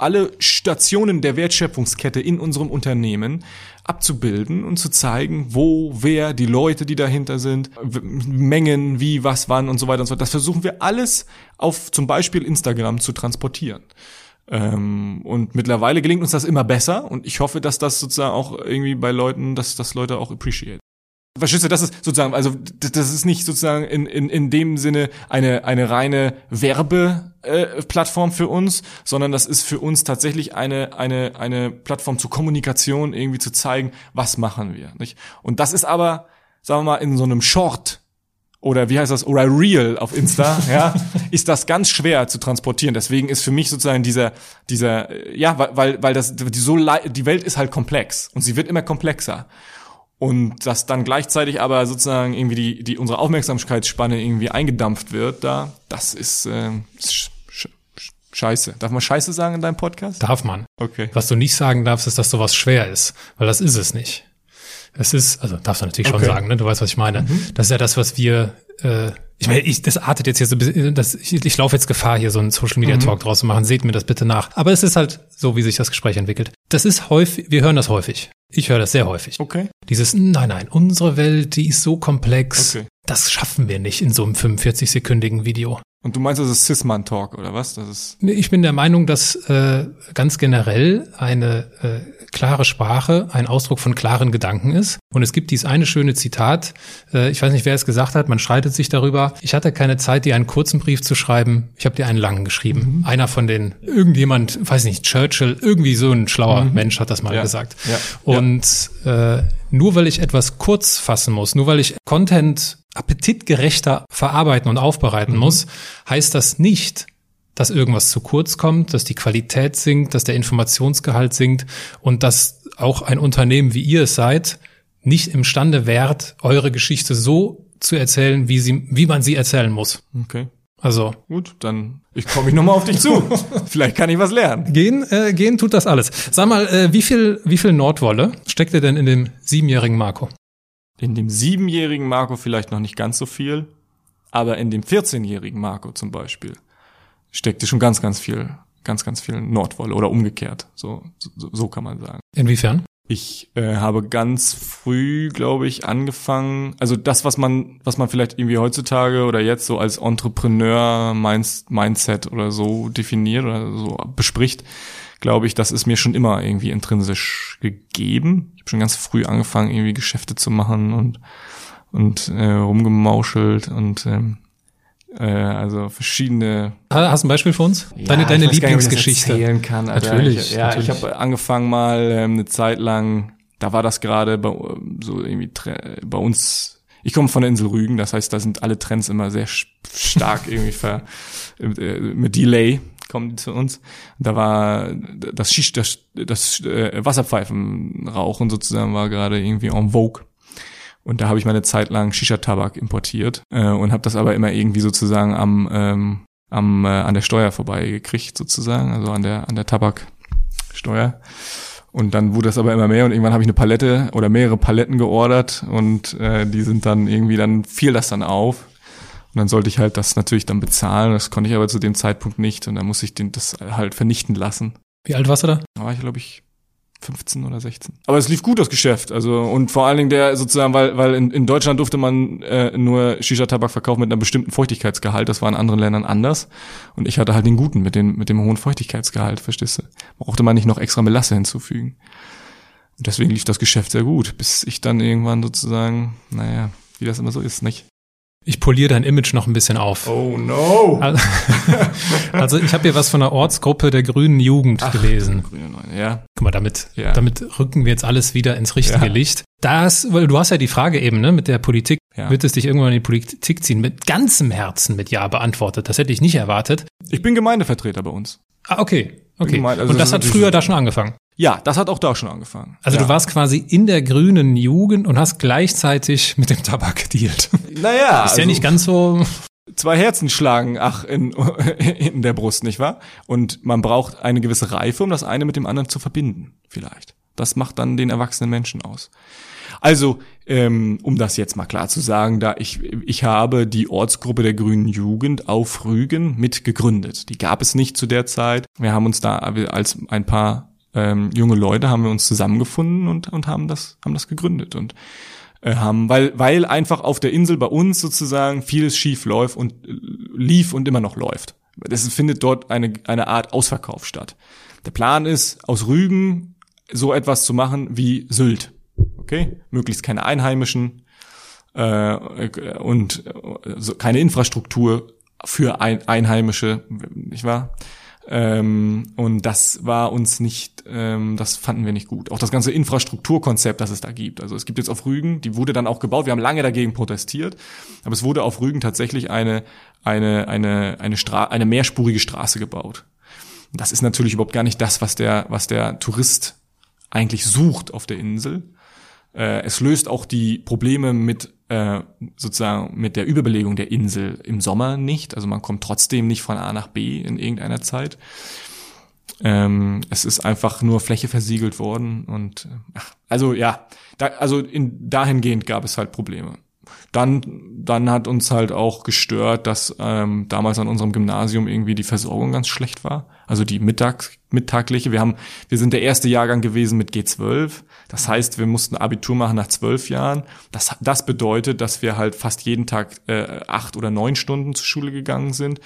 alle Stationen der Wertschöpfungskette in unserem Unternehmen abzubilden und zu zeigen, wo, wer, die Leute, die dahinter sind, Mengen, wie, was, wann und so weiter und so fort. Das versuchen wir alles auf zum Beispiel Instagram zu transportieren. Ähm, und mittlerweile gelingt uns das immer besser und ich hoffe, dass das sozusagen auch irgendwie bei Leuten, dass das Leute auch appreciate. Verstehst du, das ist sozusagen, also das ist nicht sozusagen in, in, in dem Sinne eine, eine reine Werbeplattform äh, für uns, sondern das ist für uns tatsächlich eine, eine, eine Plattform zur Kommunikation, irgendwie zu zeigen, was machen wir. Nicht? Und das ist aber, sagen wir mal, in so einem Short oder wie heißt das, oder Real auf Insta, ja, ist das ganz schwer zu transportieren. Deswegen ist für mich sozusagen dieser, dieser, ja, weil, weil das, die so, die Welt ist halt komplex und sie wird immer komplexer und dass dann gleichzeitig aber sozusagen irgendwie die, die unsere Aufmerksamkeitsspanne irgendwie eingedampft wird, da, das ist, äh, sch sch scheiße. Darf man scheiße sagen in deinem Podcast? Darf man. Okay. Was du nicht sagen darfst, ist, dass sowas schwer ist, weil das ist es nicht. Es ist, also darfst du natürlich okay. schon sagen, ne? Du weißt, was ich meine. Mhm. Das ist ja das, was wir äh, ich meine, ich, das artet jetzt hier so ein bisschen, das, ich, ich laufe jetzt Gefahr, hier so einen Social Media mhm. Talk draus zu machen. Seht mir das bitte nach. Aber es ist halt so, wie sich das Gespräch entwickelt. Das ist häufig, wir hören das häufig. Ich höre das sehr häufig. Okay. Dieses, nein, nein, unsere Welt, die ist so komplex. Okay. Das schaffen wir nicht in so einem 45-sekündigen Video. Und du meinst, das ist Sisman Talk oder was? Das ist ich bin der Meinung, dass äh, ganz generell eine äh, klare Sprache ein Ausdruck von klaren Gedanken ist. Und es gibt dies eine schöne Zitat. Äh, ich weiß nicht, wer es gesagt hat. Man streitet sich darüber. Ich hatte keine Zeit, dir einen kurzen Brief zu schreiben. Ich habe dir einen langen geschrieben. Mhm. Einer von den irgendjemand, weiß nicht, Churchill, irgendwie so ein schlauer mhm. Mensch hat das mal ja. gesagt. Ja. Und äh, nur weil ich etwas kurz fassen muss, nur weil ich Content appetitgerechter verarbeiten und aufbereiten mhm. muss, heißt das nicht, dass irgendwas zu kurz kommt, dass die Qualität sinkt, dass der Informationsgehalt sinkt und dass auch ein Unternehmen wie ihr es seid, nicht imstande wärt, eure Geschichte so zu erzählen, wie sie, wie man sie erzählen muss. Okay. Also. Gut, dann ich komme ich nochmal auf dich zu. Vielleicht kann ich was lernen. Gehen, äh, gehen tut das alles. Sag mal, äh, wie viel, wie viel Nordwolle steckt ihr denn in dem siebenjährigen Marco? In dem siebenjährigen Marco vielleicht noch nicht ganz so viel, aber in dem 14-jährigen Marco zum Beispiel steckte schon ganz, ganz viel, ganz, ganz viel Nordwolle oder umgekehrt. So, so, so kann man sagen. Inwiefern? Ich äh, habe ganz früh, glaube ich, angefangen, also das, was man, was man vielleicht irgendwie heutzutage oder jetzt so als Entrepreneur-Mindset oder so definiert oder so bespricht, glaube ich, das ist mir schon immer irgendwie intrinsisch gegeben. Ich habe schon ganz früh angefangen, irgendwie Geschäfte zu machen und und äh, rumgemauschelt und ähm, äh, also verschiedene. Hast du ein Beispiel für uns? Ja, deine deine Lieblingsgeschichte. Nicht, erzählen kann. Alter. Natürlich. Ich, ja, natürlich. ich habe angefangen mal ähm, eine Zeit lang. Da war das gerade bei so irgendwie bei uns ich komme von der Insel Rügen, das heißt, da sind alle Trends immer sehr stark irgendwie ver, äh, mit Delay kommen die zu uns. Da war das Schicht, das, das äh, Wasserpfeifenrauchen sozusagen war gerade irgendwie en vogue. Und da habe ich meine Zeit lang Shisha-Tabak importiert äh, und habe das aber immer irgendwie sozusagen am ähm, am äh, an der Steuer vorbeigekriegt sozusagen, also an der an der Tabaksteuer. Und dann wurde das aber immer mehr und irgendwann habe ich eine Palette oder mehrere Paletten geordert und äh, die sind dann irgendwie, dann fiel das dann auf. Und dann sollte ich halt das natürlich dann bezahlen. Das konnte ich aber zu dem Zeitpunkt nicht und dann musste ich den, das halt vernichten lassen. Wie alt warst du da? Da war ich, glaube ich, 15 oder 16. Aber es lief gut, das Geschäft. Also, und vor allen Dingen der sozusagen, weil, weil in, in Deutschland durfte man äh, nur Shisha-Tabak verkaufen mit einem bestimmten Feuchtigkeitsgehalt. Das war in anderen Ländern anders. Und ich hatte halt den guten mit, den, mit dem hohen Feuchtigkeitsgehalt, verstehst du? Brauchte man nicht noch extra Melasse hinzufügen. Und deswegen lief das Geschäft sehr gut, bis ich dann irgendwann sozusagen, naja, wie das immer so ist, nicht? Ich poliere dein Image noch ein bisschen auf. Oh no. Also ich habe hier was von der Ortsgruppe der Grünen Jugend Ach, gelesen. Grüne Neune, ja. Guck mal, damit, ja. damit rücken wir jetzt alles wieder ins richtige ja. Licht. Das, weil du hast ja die Frage eben, ne, mit der Politik. Ja. Wird es dich irgendwann in die Politik ziehen? Mit ganzem Herzen mit Ja beantwortet. Das hätte ich nicht erwartet. Ich bin Gemeindevertreter bei uns. Ah, okay. Okay. Gemeint, also Und das, das hat früher da schon angefangen. Ja, das hat auch da schon angefangen. Also ja. du warst quasi in der grünen Jugend und hast gleichzeitig mit dem Tabak gedealt. Naja. Ist also ja nicht ganz so. Zwei Herzen schlagen, ach, in, in der Brust, nicht wahr? Und man braucht eine gewisse Reife, um das eine mit dem anderen zu verbinden, vielleicht. Das macht dann den erwachsenen Menschen aus. Also, ähm, um das jetzt mal klar zu sagen, da ich, ich habe die Ortsgruppe der Grünen Jugend auf Rügen mit gegründet. Die gab es nicht zu der Zeit. Wir haben uns da als ein paar ähm, junge Leute haben wir uns zusammengefunden und, und haben das, haben das gegründet und äh, haben, weil, weil einfach auf der Insel bei uns sozusagen vieles schief läuft und äh, lief und immer noch läuft. es findet dort eine, eine Art Ausverkauf statt. Der Plan ist, aus Rügen so etwas zu machen wie Sylt. Okay? Möglichst keine Einheimischen äh, und äh, so keine Infrastruktur für ein, Einheimische, nicht wahr? Ähm, und das war uns nicht, ähm, das fanden wir nicht gut. Auch das ganze Infrastrukturkonzept, das es da gibt. Also es gibt jetzt auf Rügen, die wurde dann auch gebaut. Wir haben lange dagegen protestiert, aber es wurde auf Rügen tatsächlich eine eine eine eine, Stra eine mehrspurige Straße gebaut. Das ist natürlich überhaupt gar nicht das, was der was der Tourist eigentlich sucht auf der Insel. Äh, es löst auch die Probleme mit äh, sozusagen mit der Überbelegung der Insel im Sommer nicht. Also man kommt trotzdem nicht von A nach B in irgendeiner Zeit. Ähm, es ist einfach nur Fläche versiegelt worden und ach, also ja, da, also in, dahingehend gab es halt Probleme. Dann, dann hat uns halt auch gestört, dass ähm, damals an unserem Gymnasium irgendwie die Versorgung ganz schlecht war. Also die Mittag, mittagliche. Wir haben, wir sind der erste Jahrgang gewesen mit G12. Das heißt, wir mussten Abitur machen nach zwölf Jahren. Das, das bedeutet, dass wir halt fast jeden Tag äh, acht oder neun Stunden zur Schule gegangen sind.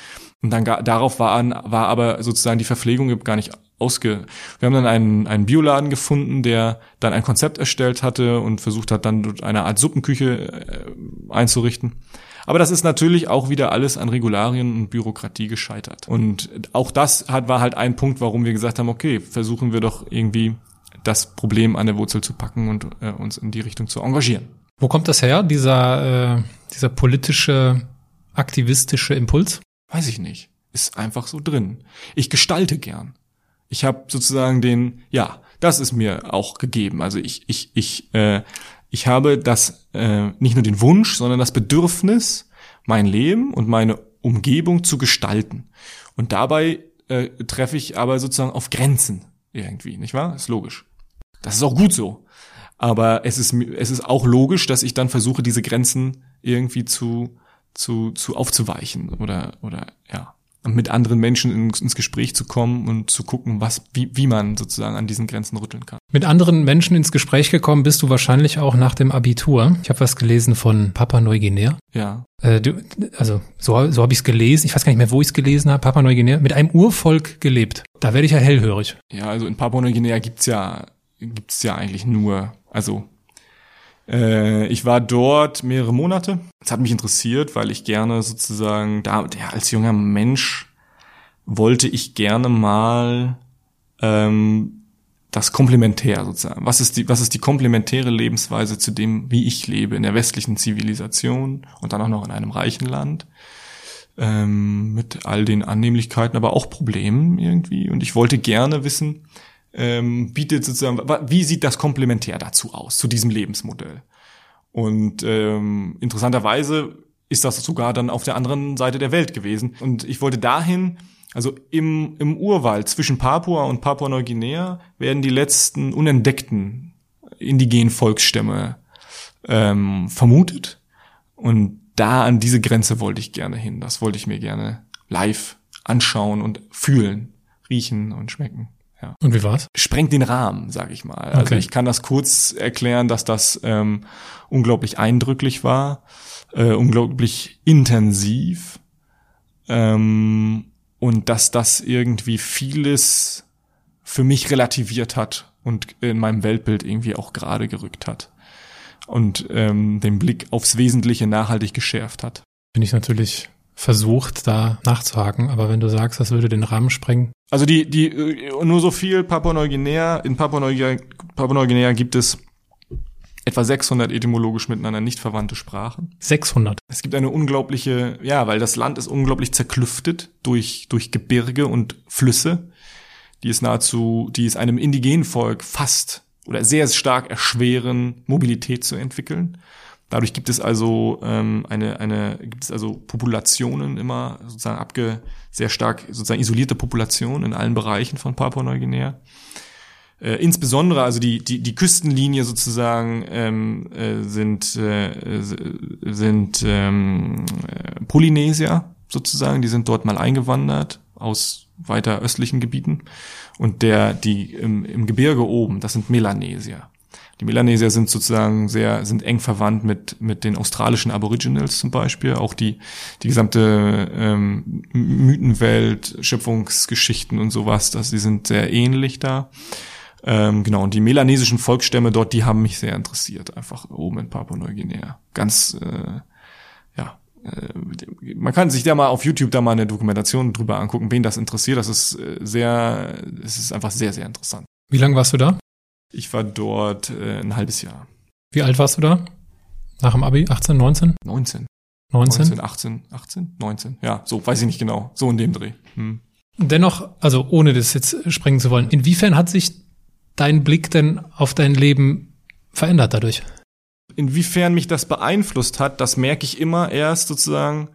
Und dann darauf war, war aber sozusagen die Verpflegung gar nicht ausge. Wir haben dann einen, einen Bioladen gefunden, der dann ein Konzept erstellt hatte und versucht hat, dann eine Art Suppenküche äh, einzurichten. Aber das ist natürlich auch wieder alles an Regularien und Bürokratie gescheitert. Und auch das hat, war halt ein Punkt, warum wir gesagt haben, okay, versuchen wir doch irgendwie das Problem an der Wurzel zu packen und äh, uns in die Richtung zu engagieren. Wo kommt das her, dieser, äh, dieser politische, aktivistische Impuls? Weiß ich nicht. Ist einfach so drin. Ich gestalte gern. Ich habe sozusagen den, ja, das ist mir auch gegeben. Also ich, ich, ich, äh, ich habe das äh, nicht nur den Wunsch, sondern das Bedürfnis, mein Leben und meine Umgebung zu gestalten. Und dabei äh, treffe ich aber sozusagen auf Grenzen irgendwie, nicht wahr? Ist logisch. Das ist auch gut so. Aber es ist, es ist auch logisch, dass ich dann versuche, diese Grenzen irgendwie zu, zu, zu aufzuweichen oder, oder, ja mit anderen Menschen ins, Gespräch zu kommen und zu gucken, was, wie, wie man sozusagen an diesen Grenzen rütteln kann. Mit anderen Menschen ins Gespräch gekommen bist du wahrscheinlich auch nach dem Abitur. Ich habe was gelesen von Papua Neuguinea. Ja. Äh, du, also so, so habe ich es gelesen. Ich weiß gar nicht mehr, wo ich es gelesen habe. Papua Neuguinea mit einem Urvolk gelebt. Da werde ich ja hellhörig. Ja, also in Papua Neuguinea gibt's ja gibt's ja eigentlich nur, also äh, ich war dort mehrere Monate. Es hat mich interessiert, weil ich gerne sozusagen da, ja, als junger Mensch wollte ich gerne mal ähm, das Komplementär sozusagen. Was ist die, was ist die komplementäre Lebensweise zu dem, wie ich lebe in der westlichen Zivilisation und dann auch noch in einem reichen Land? Ähm, mit all den Annehmlichkeiten, aber auch Problemen irgendwie. Und ich wollte gerne wissen, ähm, bietet sozusagen, wie sieht das komplementär dazu aus, zu diesem Lebensmodell? Und ähm, interessanterweise ist das sogar dann auf der anderen Seite der Welt gewesen. Und ich wollte dahin, also im, im Urwald zwischen Papua und Papua-Neuguinea werden die letzten unentdeckten indigenen Volksstämme ähm, vermutet. Und da an diese Grenze wollte ich gerne hin. Das wollte ich mir gerne live anschauen und fühlen, riechen und schmecken. Ja. Und wie war's? Sprengt den Rahmen, sag ich mal. Also okay. Also ich kann das kurz erklären, dass das ähm, unglaublich eindrücklich war, äh, unglaublich intensiv ähm, und dass das irgendwie vieles für mich relativiert hat und in meinem Weltbild irgendwie auch gerade gerückt hat und ähm, den Blick aufs Wesentliche nachhaltig geschärft hat. Bin ich natürlich versucht, da nachzuhaken, aber wenn du sagst, das würde den Rahmen sprengen. Also die, die, äh, nur so viel Papua-Neuguinea, in Papua-Neuguinea Papua gibt es etwa 600 etymologisch miteinander nicht verwandte Sprachen. 600. Es gibt eine unglaubliche, ja, weil das Land ist unglaublich zerklüftet durch, durch Gebirge und Flüsse, die es nahezu, die es einem indigenen Volk fast oder sehr stark erschweren, Mobilität zu entwickeln. Dadurch gibt es also ähm, eine, eine, gibt es also Populationen immer sozusagen abge, sehr stark sozusagen isolierte Populationen in allen Bereichen von Papua-Neuguinea. Äh, insbesondere also die, die, die Küstenlinie sozusagen ähm, äh, sind, äh, sind ähm, äh, Polynesier sozusagen, die sind dort mal eingewandert aus weiter östlichen Gebieten. Und der, die im, im Gebirge oben, das sind Melanesier. Die Melanesier sind sozusagen sehr, sind eng verwandt mit, mit den australischen Aboriginals zum Beispiel. Auch die, die gesamte ähm, Mythenwelt, Schöpfungsgeschichten und sowas, das, die sind sehr ähnlich da. Ähm, genau, und die melanesischen Volksstämme dort, die haben mich sehr interessiert, einfach oben in Papua-Neuguinea. Ganz, äh, ja, äh, man kann sich da mal auf YouTube da mal eine Dokumentation drüber angucken, wen das interessiert. Das ist äh, sehr, es ist einfach sehr, sehr interessant. Wie lange warst du da? Ich war dort äh, ein halbes Jahr. Wie alt warst du da? Nach dem Abi? 18, 19? 19. 19? 19, 18, 18, 19. Ja, so, weiß ich nicht genau. So in dem Dreh. Hm. Dennoch, also ohne das jetzt sprengen zu wollen, inwiefern hat sich dein Blick denn auf dein Leben verändert dadurch? Inwiefern mich das beeinflusst hat, das merke ich immer erst sozusagen,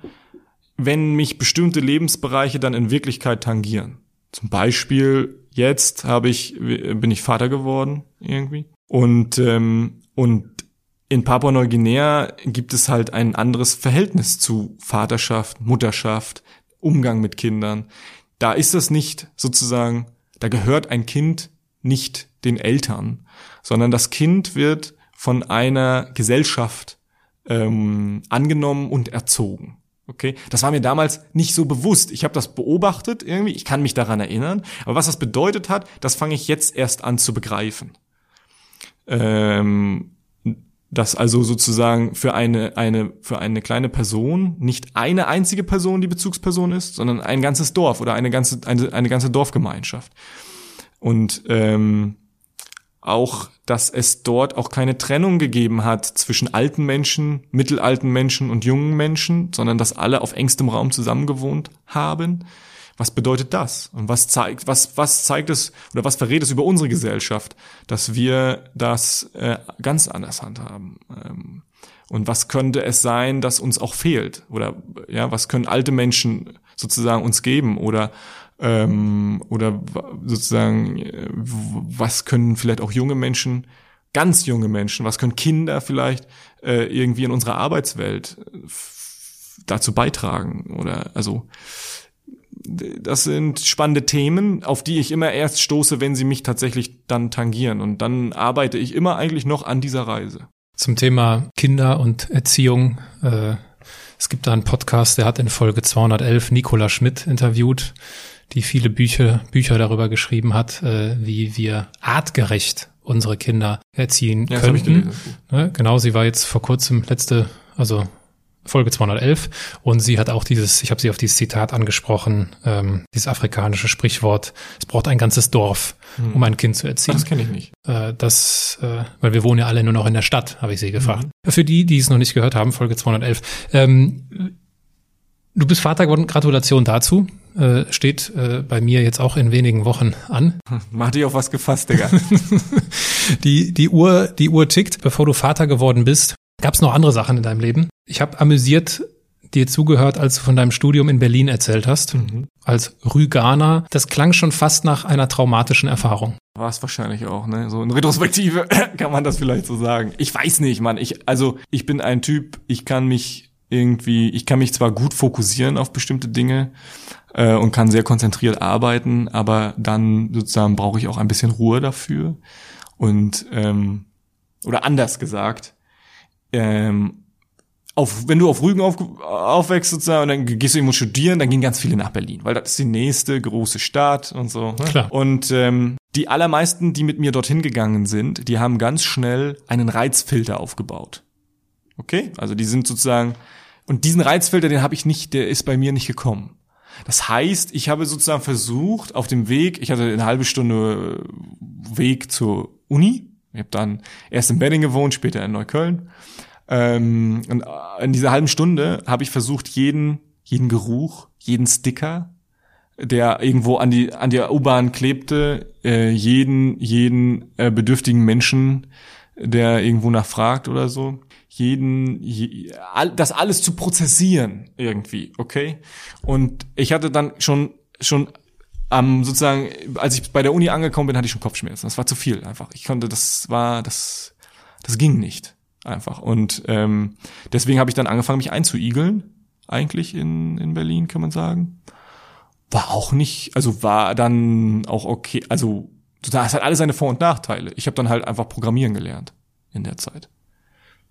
wenn mich bestimmte Lebensbereiche dann in Wirklichkeit tangieren. Zum Beispiel jetzt habe ich bin ich Vater geworden irgendwie und ähm, und in Papua Neuguinea gibt es halt ein anderes Verhältnis zu Vaterschaft, Mutterschaft, Umgang mit Kindern. Da ist das nicht sozusagen, da gehört ein Kind nicht den Eltern, sondern das Kind wird von einer Gesellschaft ähm, angenommen und erzogen. Okay, das war mir damals nicht so bewusst. Ich habe das beobachtet irgendwie, ich kann mich daran erinnern, aber was das bedeutet hat, das fange ich jetzt erst an zu begreifen. Ähm, dass also sozusagen für eine eine für eine kleine Person nicht eine einzige Person die Bezugsperson ist, sondern ein ganzes Dorf oder eine ganze eine, eine ganze Dorfgemeinschaft. Und ähm, auch, dass es dort auch keine Trennung gegeben hat zwischen alten Menschen, mittelalten Menschen und jungen Menschen, sondern dass alle auf engstem Raum zusammengewohnt haben. Was bedeutet das? Und was zeigt, was, was zeigt es oder was verrät es über unsere Gesellschaft, dass wir das äh, ganz anders handhaben? Ähm, und was könnte es sein, dass uns auch fehlt? Oder ja, was können alte Menschen sozusagen uns geben? Oder ähm, oder sozusagen, äh, was können vielleicht auch junge Menschen, ganz junge Menschen, was können Kinder vielleicht äh, irgendwie in unserer Arbeitswelt äh, dazu beitragen? Oder also das sind spannende Themen, auf die ich immer erst stoße, wenn sie mich tatsächlich dann tangieren. Und dann arbeite ich immer eigentlich noch an dieser Reise. Zum Thema Kinder und Erziehung. Äh, es gibt da einen Podcast, der hat in Folge 211 Nicola Schmidt interviewt die viele Bücher, Bücher darüber geschrieben hat, äh, wie wir artgerecht unsere Kinder erziehen ja, könnten. Ne? Genau, sie war jetzt vor kurzem letzte, also Folge 211 und sie hat auch dieses, ich habe sie auf dieses Zitat angesprochen, ähm, dieses afrikanische Sprichwort, es braucht ein ganzes Dorf, hm. um ein Kind zu erziehen. Das kenne ich nicht. Äh, das, äh, weil wir wohnen ja alle nur noch in der Stadt, habe ich sie gefragt. Mhm. Für die, die es noch nicht gehört haben, Folge 211. Ähm, du bist Vater geworden, Gratulation dazu. Äh, steht äh, bei mir jetzt auch in wenigen Wochen an. Mach dich auf was gefasst, Digga. die, die, Uhr, die Uhr tickt, bevor du Vater geworden bist. Gab es noch andere Sachen in deinem Leben? Ich habe amüsiert dir zugehört, als du von deinem Studium in Berlin erzählt hast, mhm. als Rüganer. Das klang schon fast nach einer traumatischen Erfahrung. War es wahrscheinlich auch, ne? So in Retrospektive kann man das vielleicht so sagen. Ich weiß nicht, Mann. Ich, also ich bin ein Typ, ich kann mich irgendwie, ich kann mich zwar gut fokussieren auf bestimmte Dinge, äh, und kann sehr konzentriert arbeiten, aber dann sozusagen brauche ich auch ein bisschen Ruhe dafür. Und ähm, oder anders gesagt, ähm, auf, wenn du auf Rügen auf, aufwächst sozusagen und dann gehst du irgendwo studieren, dann gehen ganz viele nach Berlin, weil das ist die nächste große Stadt und so. Ne? Klar. Und ähm, die allermeisten, die mit mir dorthin gegangen sind, die haben ganz schnell einen Reizfilter aufgebaut. Okay? Also die sind sozusagen und diesen Reizfilter, den habe ich nicht, der ist bei mir nicht gekommen. Das heißt, ich habe sozusagen versucht, auf dem Weg, ich hatte eine halbe Stunde Weg zur Uni. Ich habe dann erst in Wedding gewohnt, später in Neukölln. Ähm, und in dieser halben Stunde habe ich versucht, jeden, jeden Geruch, jeden Sticker, der irgendwo an die an der U-Bahn klebte, äh, jeden jeden äh, bedürftigen Menschen, der irgendwo nachfragt oder so, jeden, je, all, das alles zu prozessieren irgendwie, okay? Und ich hatte dann schon, schon am sozusagen, als ich bei der Uni angekommen bin, hatte ich schon Kopfschmerzen. Das war zu viel einfach. Ich konnte, das war, das, das ging nicht einfach. Und ähm, deswegen habe ich dann angefangen, mich einzuigeln, eigentlich in, in Berlin, kann man sagen. War auch nicht, also war dann auch okay, also Das hat alles seine Vor- und Nachteile. Ich habe dann halt einfach Programmieren gelernt in der Zeit.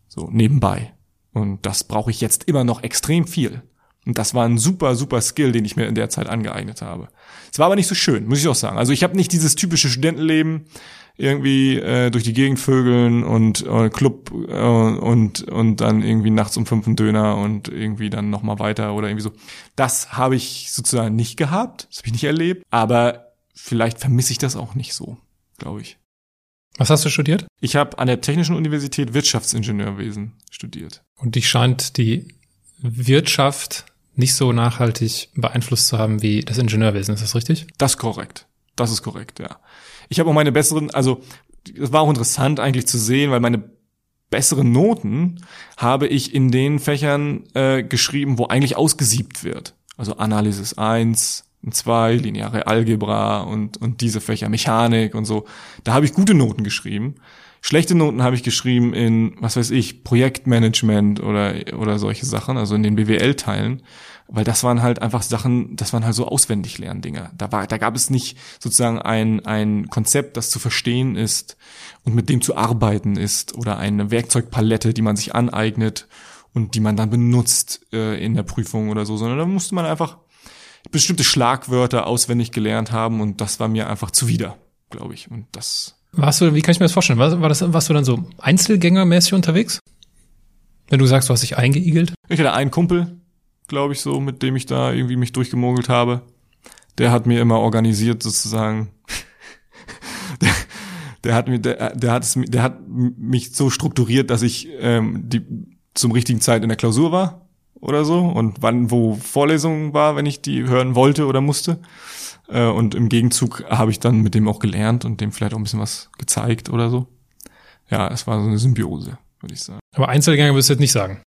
So, nebenbei. Und das brauche ich jetzt immer noch extrem viel. Und das war ein super, super Skill, den ich mir in der Zeit angeeignet habe. Es war aber nicht so schön, muss ich auch sagen. Also ich habe nicht dieses typische Studentenleben, irgendwie äh, durch die Gegend vögeln und äh, Club äh, und und dann irgendwie nachts um fünf einen Döner und irgendwie dann noch mal weiter oder irgendwie so. Das habe ich sozusagen nicht gehabt, das habe ich nicht erlebt, aber vielleicht vermisse ich das auch nicht so, glaube ich. Was hast du studiert? Ich habe an der Technischen Universität Wirtschaftsingenieurwesen studiert. Und dich scheint die Wirtschaft nicht so nachhaltig beeinflusst zu haben wie das Ingenieurwesen, ist das richtig? Das ist korrekt. Das ist korrekt, ja. Ich habe auch meine besseren, also es war auch interessant eigentlich zu sehen, weil meine besseren Noten habe ich in den Fächern äh, geschrieben, wo eigentlich ausgesiebt wird. Also Analysis 1, 2, lineare Algebra und, und diese Fächer, Mechanik und so. Da habe ich gute Noten geschrieben. Schlechte Noten habe ich geschrieben in, was weiß ich, Projektmanagement oder, oder solche Sachen, also in den BWL-Teilen weil das waren halt einfach Sachen, das waren halt so auswendig lernen Dinge. Da war, da gab es nicht sozusagen ein ein Konzept, das zu verstehen ist und mit dem zu arbeiten ist oder eine Werkzeugpalette, die man sich aneignet und die man dann benutzt äh, in der Prüfung oder so, sondern da musste man einfach bestimmte Schlagwörter auswendig gelernt haben und das war mir einfach zuwider, glaube ich. Und das. Warst du, wie kann ich mir das vorstellen? War, war das, warst du dann so Einzelgängermäßig unterwegs? Wenn du sagst, du hast dich eingeigelt? Ich hatte einen Kumpel, glaube ich, so, mit dem ich da irgendwie mich durchgemogelt habe. Der hat mir immer organisiert, sozusagen. der, der hat mir, der, der hat es, der hat mich so strukturiert, dass ich ähm, die zum richtigen Zeit in der Klausur war oder so und wann wo Vorlesungen war, wenn ich die hören wollte oder musste. Äh, und im Gegenzug habe ich dann mit dem auch gelernt und dem vielleicht auch ein bisschen was gezeigt oder so. Ja, es war so eine Symbiose, würde ich sagen. Aber Einzelgänger würdest du jetzt nicht sagen.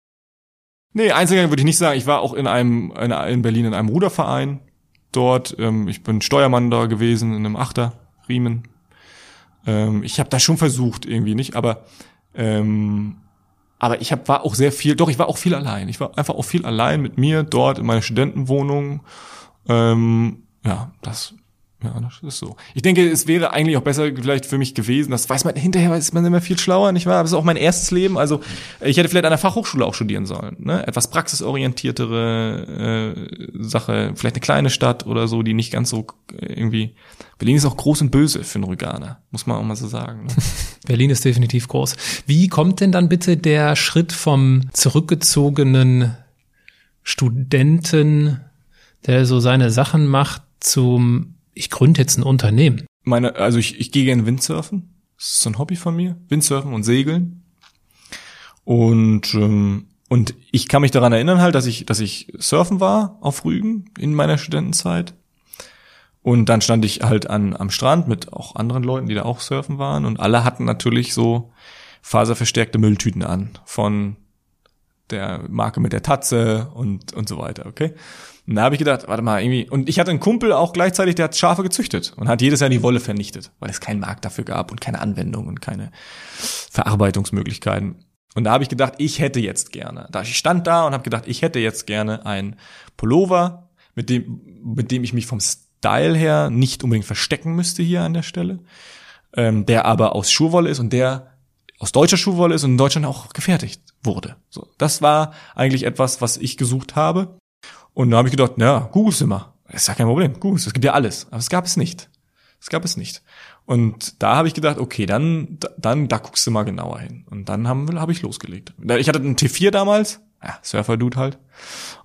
Nee, Einzelgänger würde ich nicht sagen. Ich war auch in einem in, in Berlin in einem Ruderverein dort. Ähm, ich bin Steuermann da gewesen in einem Achter Riemen. Ähm, ich habe da schon versucht irgendwie nicht, aber ähm, aber ich hab, war auch sehr viel. Doch ich war auch viel allein. Ich war einfach auch viel allein mit mir dort in meiner Studentenwohnung. Ähm, ja, das ja, das ist so. Ich denke, es wäre eigentlich auch besser vielleicht für mich gewesen. Das weiß man hinterher, ist man immer viel schlauer, nicht wahr? Das ist auch mein erstes Leben. Also ich hätte vielleicht an der Fachhochschule auch studieren sollen. Ne? Etwas praxisorientiertere äh, Sache, vielleicht eine kleine Stadt oder so, die nicht ganz so irgendwie. Berlin ist auch groß und böse für einen Rüganer, muss man auch mal so sagen. Ne? Berlin ist definitiv groß. Wie kommt denn dann bitte der Schritt vom zurückgezogenen Studenten, der so seine Sachen macht, zum ich gründe jetzt ein Unternehmen. Meine, also ich, ich gehe gerne Windsurfen. Das ist so ein Hobby von mir. Windsurfen und Segeln. Und, ähm, und ich kann mich daran erinnern halt, dass ich, dass ich surfen war auf Rügen in meiner Studentenzeit. Und dann stand ich halt an, am Strand mit auch anderen Leuten, die da auch surfen waren. Und alle hatten natürlich so faserverstärkte Mülltüten an. Von der Marke mit der Tatze und, und so weiter, okay? Und da habe ich gedacht, warte mal, irgendwie. Und ich hatte einen Kumpel auch gleichzeitig, der hat Schafe gezüchtet und hat jedes Jahr die Wolle vernichtet, weil es keinen Markt dafür gab und keine Anwendung und keine Verarbeitungsmöglichkeiten. Und da habe ich gedacht, ich hätte jetzt gerne. Da ich stand da und habe gedacht, ich hätte jetzt gerne ein Pullover, mit dem, mit dem ich mich vom Style her nicht unbedingt verstecken müsste hier an der Stelle, ähm, der aber aus Schuhwolle ist und der aus deutscher Schuhwolle ist und in Deutschland auch gefertigt wurde. So, das war eigentlich etwas, was ich gesucht habe und da habe ich gedacht, na, googelst du. Ist ja kein Problem, googelst, es gibt ja alles. Aber es gab es nicht. Es gab es nicht. Und da habe ich gedacht, okay, dann, dann, da guckst du mal genauer hin. Und dann haben, hab ich losgelegt. Ich hatte einen T4 damals, ja, Surfer-Dude halt.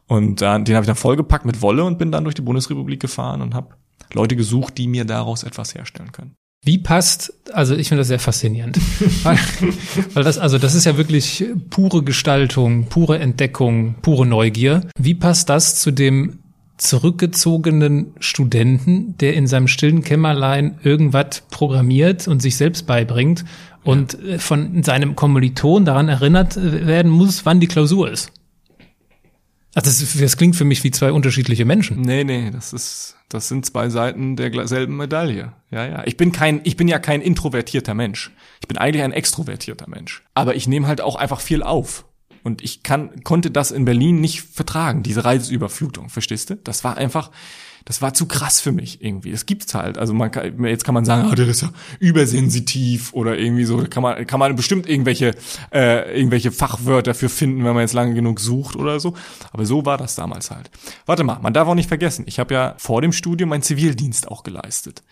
Und äh, den habe ich dann vollgepackt mit Wolle und bin dann durch die Bundesrepublik gefahren und habe Leute gesucht, die mir daraus etwas herstellen können. Wie passt, also ich finde das sehr faszinierend, weil, weil das, also das ist ja wirklich pure Gestaltung, pure Entdeckung, pure Neugier. Wie passt das zu dem zurückgezogenen Studenten, der in seinem stillen Kämmerlein irgendwas programmiert und sich selbst beibringt und von seinem Kommiliton daran erinnert werden muss, wann die Klausur ist? Also das, das klingt für mich wie zwei unterschiedliche Menschen. Nee, nee, das ist, das sind zwei Seiten derselben Medaille. Ja, ja. Ich bin kein, ich bin ja kein introvertierter Mensch. Ich bin eigentlich ein extrovertierter Mensch. Aber ich nehme halt auch einfach viel auf. Und ich kann, konnte das in Berlin nicht vertragen, diese Reizüberflutung, verstehst du? Das war einfach, das war zu krass für mich irgendwie. Das gibt's halt. Also man kann, jetzt kann man sagen, ah, der ist ja übersensitiv oder irgendwie so. Kann man kann man bestimmt irgendwelche äh, irgendwelche Fachwörter für finden, wenn man jetzt lange genug sucht oder so. Aber so war das damals halt. Warte mal, man darf auch nicht vergessen. Ich habe ja vor dem Studium meinen Zivildienst auch geleistet.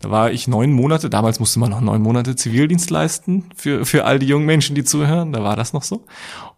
Da war ich neun Monate, damals musste man noch neun Monate Zivildienst leisten für, für all die jungen Menschen, die zuhören, da war das noch so.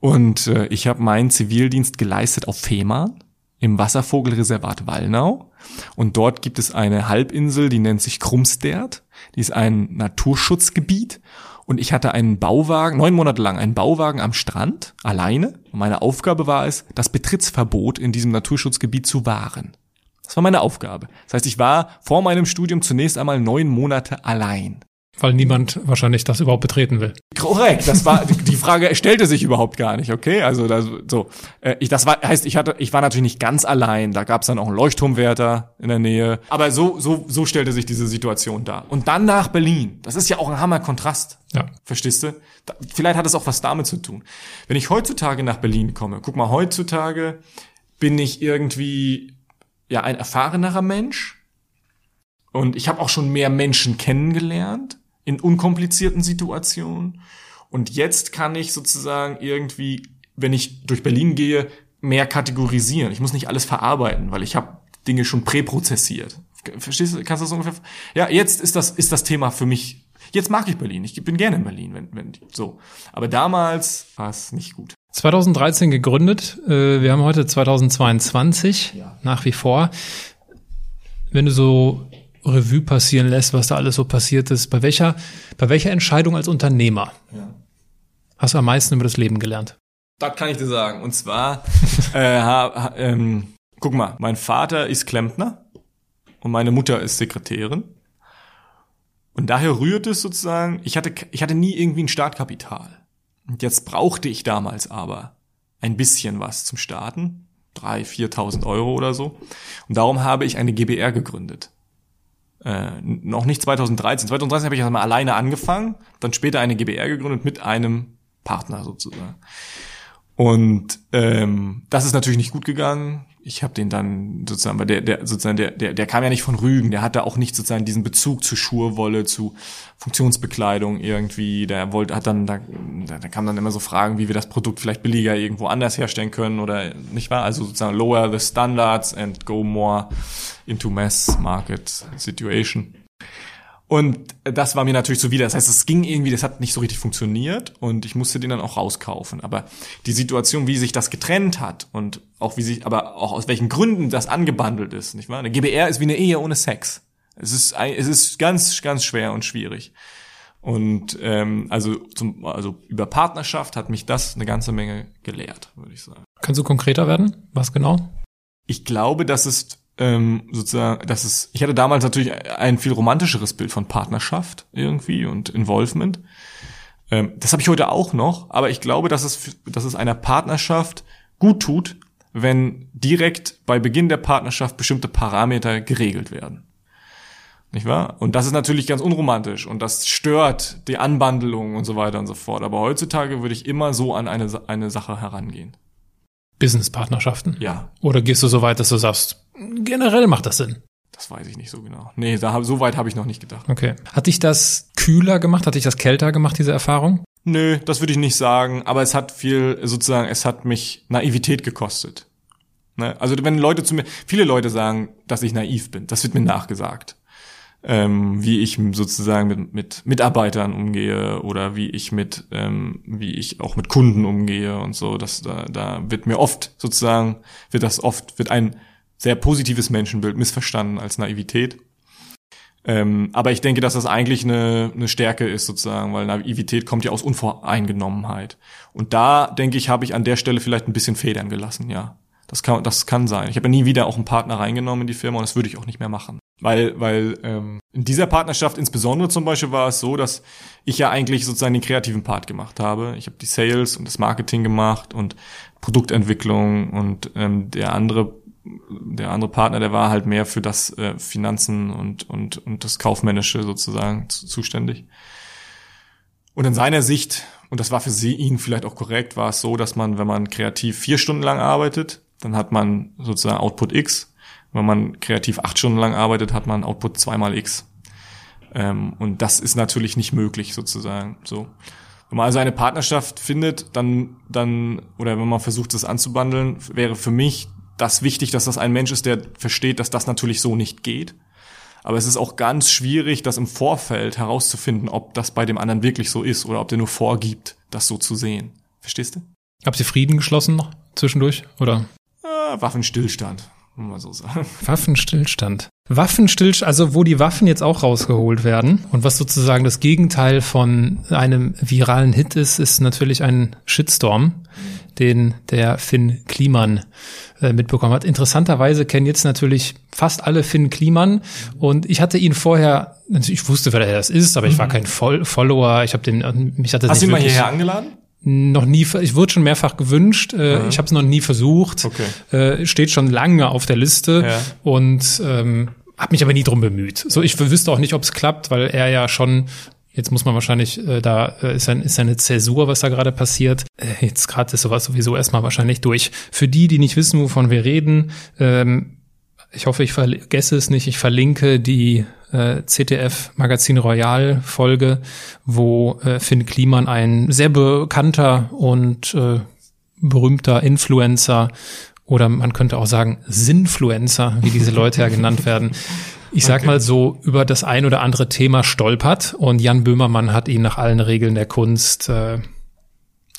Und äh, ich habe meinen Zivildienst geleistet auf Fehmarn im Wasservogelreservat Wallnau. Und dort gibt es eine Halbinsel, die nennt sich Krumstert. Die ist ein Naturschutzgebiet. Und ich hatte einen Bauwagen, neun Monate lang einen Bauwagen am Strand, alleine. Und meine Aufgabe war es, das Betrittsverbot in diesem Naturschutzgebiet zu wahren. Das war meine Aufgabe. Das heißt, ich war vor meinem Studium zunächst einmal neun Monate allein. Weil niemand wahrscheinlich das überhaupt betreten will. Korrekt, das war die Frage stellte sich überhaupt gar nicht, okay? Also das, so, äh, ich das war heißt, ich hatte ich war natürlich nicht ganz allein, da gab es dann auch einen Leuchtturmwärter in der Nähe, aber so so so stellte sich diese Situation dar. Und dann nach Berlin. Das ist ja auch ein Hammer Kontrast. Ja. Verstehst du? Da, vielleicht hat es auch was damit zu tun. Wenn ich heutzutage nach Berlin komme, guck mal, heutzutage bin ich irgendwie ja ein erfahrenerer Mensch und ich habe auch schon mehr Menschen kennengelernt in unkomplizierten Situationen und jetzt kann ich sozusagen irgendwie, wenn ich durch Berlin gehe, mehr kategorisieren. Ich muss nicht alles verarbeiten, weil ich habe Dinge schon präprozessiert. Verstehst du? Kannst du das ungefähr? Ja, jetzt ist das ist das Thema für mich. Jetzt mag ich Berlin. Ich bin gerne in Berlin, wenn wenn so. Aber damals war es nicht gut. 2013 gegründet. Äh, wir haben heute 2022 ja. nach wie vor. Wenn du so Revue passieren lässt, was da alles so passiert ist, bei welcher, bei welcher Entscheidung als Unternehmer ja. hast du am meisten über das Leben gelernt? Das kann ich dir sagen. Und zwar, äh, ha, ähm, guck mal, mein Vater ist Klempner und meine Mutter ist Sekretärin. Und daher rührt es sozusagen, ich hatte, ich hatte nie irgendwie ein Startkapital. Und jetzt brauchte ich damals aber ein bisschen was zum Starten. Drei, viertausend Euro oder so. Und darum habe ich eine GBR gegründet. Äh, noch nicht 2013. 2013 habe ich erstmal alleine angefangen, dann später eine GBR gegründet mit einem Partner sozusagen. Und ähm, das ist natürlich nicht gut gegangen ich habe den dann sozusagen, weil der, der sozusagen, der, der, der kam ja nicht von Rügen, der hatte auch nicht sozusagen diesen Bezug zu Schurwolle, zu Funktionsbekleidung irgendwie. Der wollte, hat dann, da, da kamen dann immer so Fragen, wie wir das Produkt vielleicht billiger irgendwo anders herstellen können oder nicht wahr? Also sozusagen lower the standards and go more into mass market situation. Und das war mir natürlich zuwider. Das heißt, es ging irgendwie, das hat nicht so richtig funktioniert und ich musste den dann auch rauskaufen. Aber die Situation, wie sich das getrennt hat und auch wie sich, aber auch aus welchen Gründen das angebandelt ist, nicht wahr? Eine GBR ist wie eine Ehe ohne Sex. Es ist, es ist ganz, ganz schwer und schwierig. Und ähm, also zum, also über Partnerschaft hat mich das eine ganze Menge gelehrt, würde ich sagen. Kannst du konkreter werden? Was genau? Ich glaube, dass es ähm, sozusagen, das ist, ich hatte damals natürlich ein viel romantischeres Bild von Partnerschaft irgendwie und Involvement. Ähm, das habe ich heute auch noch, aber ich glaube, dass es, dass es einer Partnerschaft gut tut, wenn direkt bei Beginn der Partnerschaft bestimmte Parameter geregelt werden. Nicht wahr? Und das ist natürlich ganz unromantisch und das stört die Anbandelung und so weiter und so fort. Aber heutzutage würde ich immer so an eine, eine Sache herangehen. Businesspartnerschaften? Ja. Oder gehst du so weit, dass du sagst, generell macht das Sinn? Das weiß ich nicht so genau. Nee, da, so weit habe ich noch nicht gedacht. Okay. Hat dich das kühler gemacht? Hat dich das kälter gemacht, diese Erfahrung? Nö, das würde ich nicht sagen. Aber es hat viel, sozusagen, es hat mich Naivität gekostet. Ne? Also wenn Leute zu mir, viele Leute sagen, dass ich naiv bin. Das wird mir nachgesagt ähm, wie ich sozusagen mit, mit Mitarbeitern umgehe oder wie ich mit, ähm, wie ich auch mit Kunden umgehe und so. Das, da, da wird mir oft sozusagen, wird das oft, wird ein sehr positives Menschenbild missverstanden als Naivität. Ähm, aber ich denke, dass das eigentlich eine, eine Stärke ist sozusagen, weil Naivität kommt ja aus Unvoreingenommenheit. Und da, denke ich, habe ich an der Stelle vielleicht ein bisschen Federn gelassen, ja. Das kann, das kann sein. Ich habe ja nie wieder auch einen Partner reingenommen in die Firma und das würde ich auch nicht mehr machen. Weil, weil ähm, in dieser Partnerschaft insbesondere zum Beispiel war es so, dass ich ja eigentlich sozusagen den kreativen Part gemacht habe. Ich habe die Sales und das Marketing gemacht und Produktentwicklung und ähm, der andere der andere Partner, der war halt mehr für das äh, Finanzen und und und das kaufmännische sozusagen zuständig. Und in seiner Sicht und das war für sie ihn vielleicht auch korrekt, war es so, dass man, wenn man kreativ vier Stunden lang arbeitet, dann hat man sozusagen Output X Wenn man kreativ acht Stunden lang arbeitet, hat man Output zweimal X. Ähm, und das ist natürlich nicht möglich sozusagen. So. Wenn man also eine Partnerschaft findet, dann, dann, oder wenn man versucht, das anzubandeln, wäre für mich das wichtig, dass das ein Mensch ist, der versteht, dass das natürlich so nicht geht. Aber es ist auch ganz schwierig, das im Vorfeld herauszufinden, ob das bei dem anderen wirklich so ist oder ob der nur vorgibt, das so zu sehen. Verstehst du? Habt ihr Frieden geschlossen noch zwischendurch? Oder? Äh, Waffenstillstand, muss man so sagen. Waffenstillstand. Waffenstillstand, also wo die Waffen jetzt auch rausgeholt werden und was sozusagen das Gegenteil von einem viralen Hit ist, ist natürlich ein Shitstorm, den der Finn Kliman äh, mitbekommen hat. Interessanterweise kennen jetzt natürlich fast alle Finn Kliman und ich hatte ihn vorher, also ich wusste, wer er das ist, aber ich war mhm. kein Voll Follower, ich habe den, mich hat das Hast du ihn mal hierher eingeladen? noch nie, ich wurde schon mehrfach gewünscht, äh, mhm. ich habe es noch nie versucht, okay. äh, steht schon lange auf der Liste ja. und ähm, habe mich aber nie drum bemüht. So, ich wüsste auch nicht, ob es klappt, weil er ja schon Jetzt muss man wahrscheinlich, äh, da äh, ist, ein, ist eine Zäsur, was da gerade passiert. Äh, jetzt gerade ist sowas sowieso erstmal wahrscheinlich durch. Für die, die nicht wissen, wovon wir reden, ähm, ich hoffe, ich vergesse es nicht, ich verlinke die äh, ZDF Magazin Royal Folge, wo äh, Finn Kliman, ein sehr bekannter und äh, berühmter Influencer oder man könnte auch sagen Sinfluencer, wie diese Leute ja genannt werden, ich sag okay. mal so, über das ein oder andere Thema stolpert und Jan Böhmermann hat ihn nach allen Regeln der Kunst äh,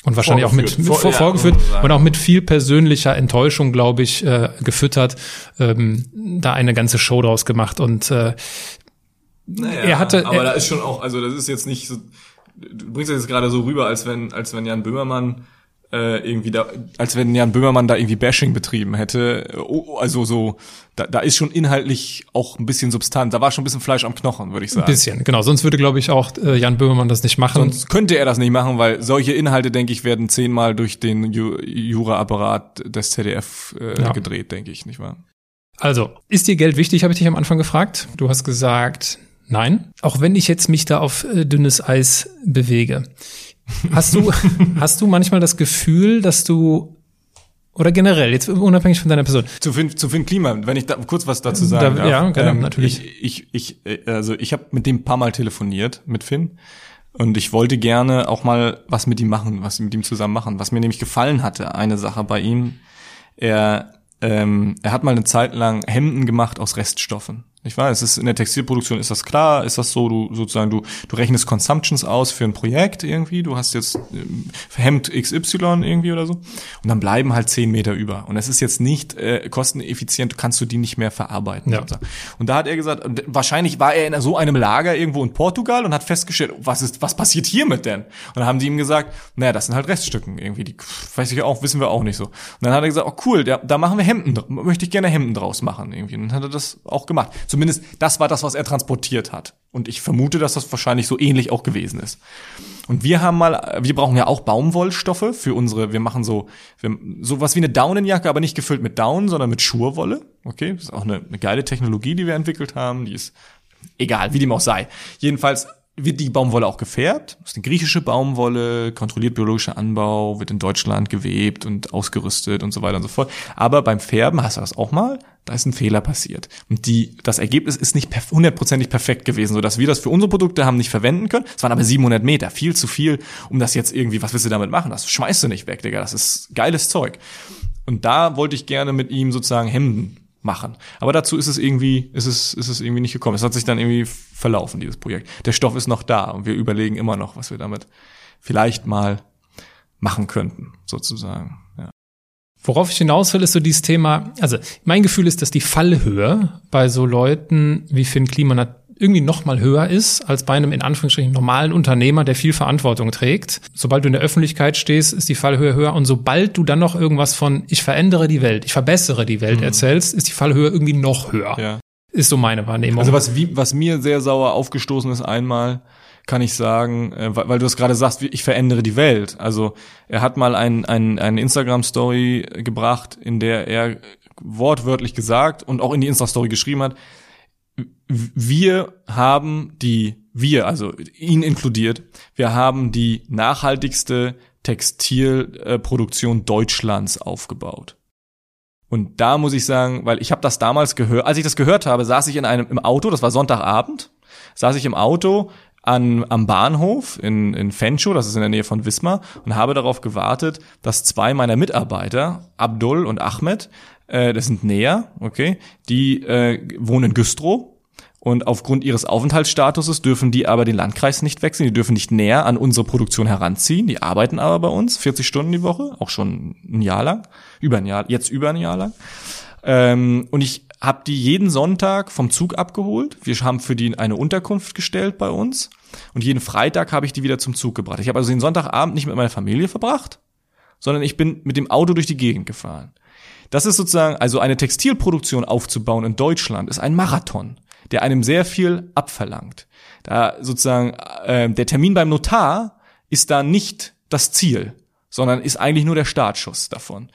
und wahrscheinlich auch mit, mit vor, vorgeführt ja, und auch mit viel persönlicher Enttäuschung, glaube ich, äh, gefüttert, ähm, da eine ganze Show draus gemacht und äh, naja, er hatte. Aber er, da ist schon auch, also das ist jetzt nicht so, du bringst das jetzt gerade so rüber, als wenn, als wenn Jan Böhmermann äh, irgendwie da, als wenn Jan Böhmermann da irgendwie Bashing betrieben hätte. Oh, also so, da, da ist schon inhaltlich auch ein bisschen Substanz. Da war schon ein bisschen Fleisch am Knochen, würde ich sagen. Ein bisschen, genau. Sonst würde, glaube ich, auch äh, Jan Böhmermann das nicht machen. Sonst könnte er das nicht machen, weil solche Inhalte, denke ich, werden zehnmal durch den Ju Jura-Apparat des ZDF äh, ja. gedreht, denke ich, nicht wahr? Also, ist dir Geld wichtig, habe ich dich am Anfang gefragt. Du hast gesagt, nein. Auch wenn ich jetzt mich da auf äh, dünnes Eis bewege. Hast du, hast du manchmal das Gefühl, dass du oder generell, jetzt unabhängig von deiner Person. Zu Finn, zu Finn Klima, wenn ich da kurz was dazu sagen da, darf. Ja, genau, ähm, natürlich. Ich, ich, ich, also ich habe mit dem ein paar Mal telefoniert, mit Finn. Und ich wollte gerne auch mal was mit ihm machen, was mit ihm zusammen machen. Was mir nämlich gefallen hatte, eine Sache bei ihm. Er, ähm, er hat mal eine Zeit lang Hemden gemacht aus Reststoffen. Ich weiß, es ist in der Textilproduktion ist das klar, ist das so, du sozusagen du du rechnest Consumptions aus für ein Projekt irgendwie, du hast jetzt ähm, Hemd XY irgendwie oder so und dann bleiben halt zehn Meter über und es ist jetzt nicht äh, kosteneffizient, kannst du die nicht mehr verarbeiten. Ja. Und da hat er gesagt, wahrscheinlich war er in so einem Lager irgendwo in Portugal und hat festgestellt, was ist was passiert hiermit denn? Und dann haben die ihm gesagt, naja, das sind halt Reststücken irgendwie, die weiß ich auch, wissen wir auch nicht so. Und dann hat er gesagt, oh cool, da, da machen wir Hemden, möchte ich gerne Hemden draus machen irgendwie. Und dann hat er das auch gemacht. Zumindest das war das, was er transportiert hat. Und ich vermute, dass das wahrscheinlich so ähnlich auch gewesen ist. Und wir haben mal, wir brauchen ja auch Baumwollstoffe für unsere, wir machen so, wir, sowas wie eine Daunenjacke, aber nicht gefüllt mit Daunen, sondern mit Schurwolle. Okay, das ist auch eine, eine geile Technologie, die wir entwickelt haben. Die ist egal, wie dem auch sei. Jedenfalls wird die Baumwolle auch gefärbt. Das ist eine griechische Baumwolle, kontrolliert biologischer Anbau, wird in Deutschland gewebt und ausgerüstet und so weiter und so fort. Aber beim Färben hast du das auch mal, da ist ein Fehler passiert. Und die, das Ergebnis ist nicht hundertprozentig perfekt gewesen, sodass wir das für unsere Produkte haben nicht verwenden können. Es waren aber 700 Meter, viel zu viel, um das jetzt irgendwie, was willst du damit machen? Das schmeißt du nicht weg, Digga, das ist geiles Zeug. Und da wollte ich gerne mit ihm sozusagen Hemden machen. Aber dazu ist es irgendwie, ist es, ist es irgendwie nicht gekommen. Es hat sich dann irgendwie verlaufen, dieses Projekt. Der Stoff ist noch da und wir überlegen immer noch, was wir damit vielleicht mal machen könnten, sozusagen. Ja. Worauf ich hinaus will, ist so dieses Thema, also mein Gefühl ist, dass die Fallhöhe bei so Leuten wie Finn Kliman irgendwie noch mal höher ist als bei einem in Anführungsstrichen normalen Unternehmer, der viel Verantwortung trägt. Sobald du in der Öffentlichkeit stehst, ist die Fallhöhe höher und sobald du dann noch irgendwas von ich verändere die Welt, ich verbessere die Welt mhm. erzählst, ist die Fallhöhe irgendwie noch höher. Ja. Ist so meine Wahrnehmung. Also was, wie, was mir sehr sauer aufgestoßen ist einmal, kann ich sagen, äh, weil, weil du es gerade sagst, ich verändere die Welt. Also er hat mal ein, ein, eine Instagram-Story gebracht, in der er wortwörtlich gesagt und auch in die Insta-Story geschrieben hat, wir haben die, wir, also ihn inkludiert, wir haben die nachhaltigste Textilproduktion Deutschlands aufgebaut. Und da muss ich sagen, weil ich habe das damals gehört, als ich das gehört habe, saß ich in einem im Auto, das war Sonntagabend, saß ich im Auto an, am Bahnhof in, in Fenchow, das ist in der Nähe von Wismar, und habe darauf gewartet, dass zwei meiner Mitarbeiter, Abdul und Ahmed, äh, das sind näher, okay, die äh, wohnen in Güstrow, und aufgrund ihres Aufenthaltsstatuses dürfen die aber den Landkreis nicht wechseln, die dürfen nicht näher an unsere Produktion heranziehen, die arbeiten aber bei uns 40 Stunden die Woche, auch schon ein Jahr lang, über ein Jahr, jetzt über ein Jahr lang. Ähm, und ich habe die jeden Sonntag vom Zug abgeholt. Wir haben für die eine Unterkunft gestellt bei uns. Und jeden Freitag habe ich die wieder zum Zug gebracht. Ich habe also den Sonntagabend nicht mit meiner Familie verbracht, sondern ich bin mit dem Auto durch die Gegend gefahren. Das ist sozusagen, also eine Textilproduktion aufzubauen in Deutschland, ist ein Marathon, der einem sehr viel abverlangt. Da sozusagen äh, der Termin beim Notar ist da nicht das Ziel, sondern ist eigentlich nur der Startschuss davon.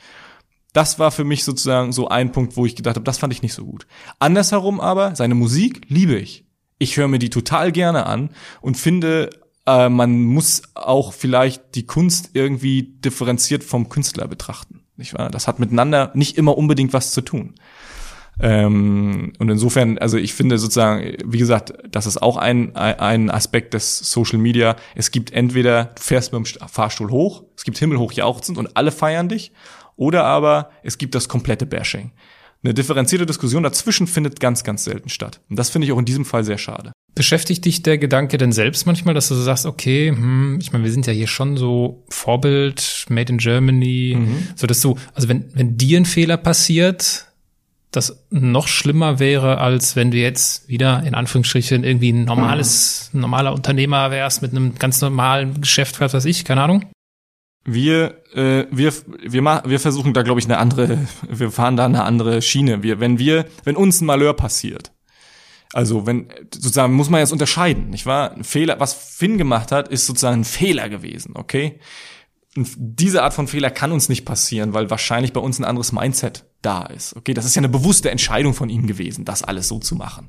Das war für mich sozusagen so ein Punkt, wo ich gedacht habe, das fand ich nicht so gut. Andersherum aber, seine Musik liebe ich. Ich höre mir die total gerne an und finde, äh, man muss auch vielleicht die Kunst irgendwie differenziert vom Künstler betrachten. Nicht wahr? Das hat miteinander nicht immer unbedingt was zu tun. Ähm, und insofern, also ich finde sozusagen, wie gesagt, das ist auch ein, ein Aspekt des Social Media. Es gibt entweder, du fährst mit dem Fahrstuhl hoch, es gibt himmelhoch jauchzend und alle feiern dich, oder aber es gibt das komplette Bashing. Eine differenzierte Diskussion dazwischen findet ganz, ganz selten statt. Und das finde ich auch in diesem Fall sehr schade. Beschäftigt dich der Gedanke denn selbst manchmal, dass du so sagst, okay, hm, ich meine, wir sind ja hier schon so Vorbild, Made in Germany, mhm. so dass du, also wenn, wenn dir ein Fehler passiert, das noch schlimmer wäre, als wenn du jetzt wieder in Anführungsstrichen irgendwie ein normales, mhm. normaler Unternehmer wärst mit einem ganz normalen Geschäft, was weiß ich, keine Ahnung. Wir, äh, wir, wir, ma wir versuchen da, glaube ich, eine andere, wir fahren da eine andere Schiene. Wir, wenn wir, wenn uns ein Malheur passiert, also wenn, sozusagen, muss man jetzt unterscheiden, nicht wahr? Ein Fehler, was Finn gemacht hat, ist sozusagen ein Fehler gewesen, okay? Und diese Art von Fehler kann uns nicht passieren, weil wahrscheinlich bei uns ein anderes Mindset da ist. Okay, das ist ja eine bewusste Entscheidung von ihm gewesen, das alles so zu machen.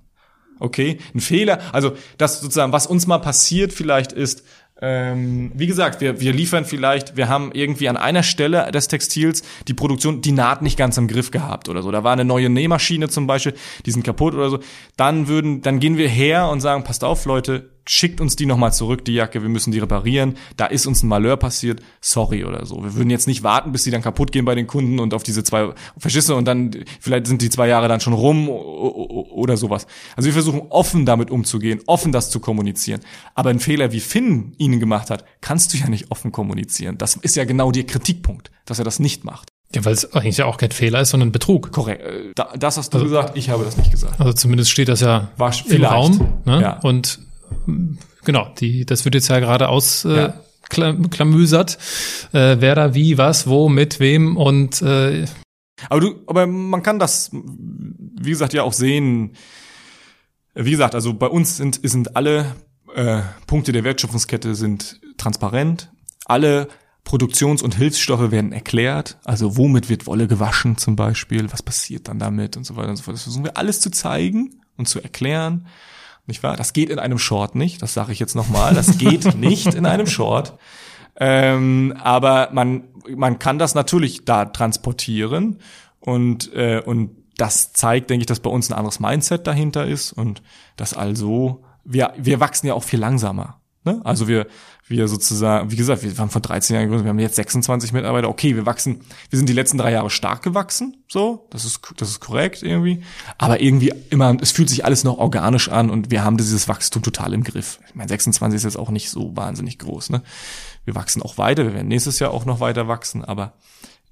Okay, ein Fehler, also das sozusagen, was uns mal passiert vielleicht ist, ähm, wie gesagt, wir, wir liefern vielleicht, wir haben irgendwie an einer Stelle des Textils die Produktion, die Naht nicht ganz im Griff gehabt oder so. Da war eine neue Nähmaschine zum Beispiel, die sind kaputt oder so. Dann würden, dann gehen wir her und sagen, passt auf, Leute, schickt uns die nochmal zurück, die Jacke, wir müssen die reparieren. Da ist uns ein Malheur passiert, sorry oder so. Wir würden jetzt nicht warten, bis die dann kaputt gehen bei den Kunden und auf diese zwei Verschisse und dann, vielleicht sind die zwei Jahre dann schon rum oder sowas. Also wir versuchen offen damit umzugehen, offen das zu kommunizieren. Aber ein Fehler, wie Finn ihnen gemacht hat, kannst du ja nicht offen kommunizieren. Das ist ja genau der Kritikpunkt, dass er das nicht macht. Ja, weil es eigentlich ja auch kein Fehler ist, sondern Betrug. Korrekt. Äh, das hast du also, gesagt, ich habe das nicht gesagt. Also zumindest steht das ja War im Raum. Ne? Ja. Und genau, die, das wird jetzt ja gerade aus äh, ja. klamüsert, äh, wer da wie, was, wo, mit wem und äh, aber du, aber man kann das, wie gesagt, ja auch sehen. Wie gesagt, also bei uns sind, sind alle äh, Punkte der Wertschöpfungskette sind transparent. Alle Produktions- und Hilfsstoffe werden erklärt. Also womit wird Wolle gewaschen zum Beispiel? Was passiert dann damit und so weiter und so fort. Das versuchen wir alles zu zeigen und zu erklären. Nicht wahr? Das geht in einem Short nicht. Das sage ich jetzt nochmal. Das geht nicht in einem Short. Ähm, aber man, man kann das natürlich da transportieren und, äh, und das zeigt, denke ich, dass bei uns ein anderes Mindset dahinter ist und dass also wir, wir wachsen ja auch viel langsamer. Ne? Also wir, wir sozusagen, wie gesagt, wir haben vor 13 Jahren gegründet, wir haben jetzt 26 Mitarbeiter. Okay, wir wachsen, wir sind die letzten drei Jahre stark gewachsen, so, das ist, das ist korrekt irgendwie. Aber irgendwie immer, es fühlt sich alles noch organisch an und wir haben dieses Wachstum total im Griff. Ich meine, 26 ist jetzt auch nicht so wahnsinnig groß, ne? Wir wachsen auch weiter, wir werden nächstes Jahr auch noch weiter wachsen, aber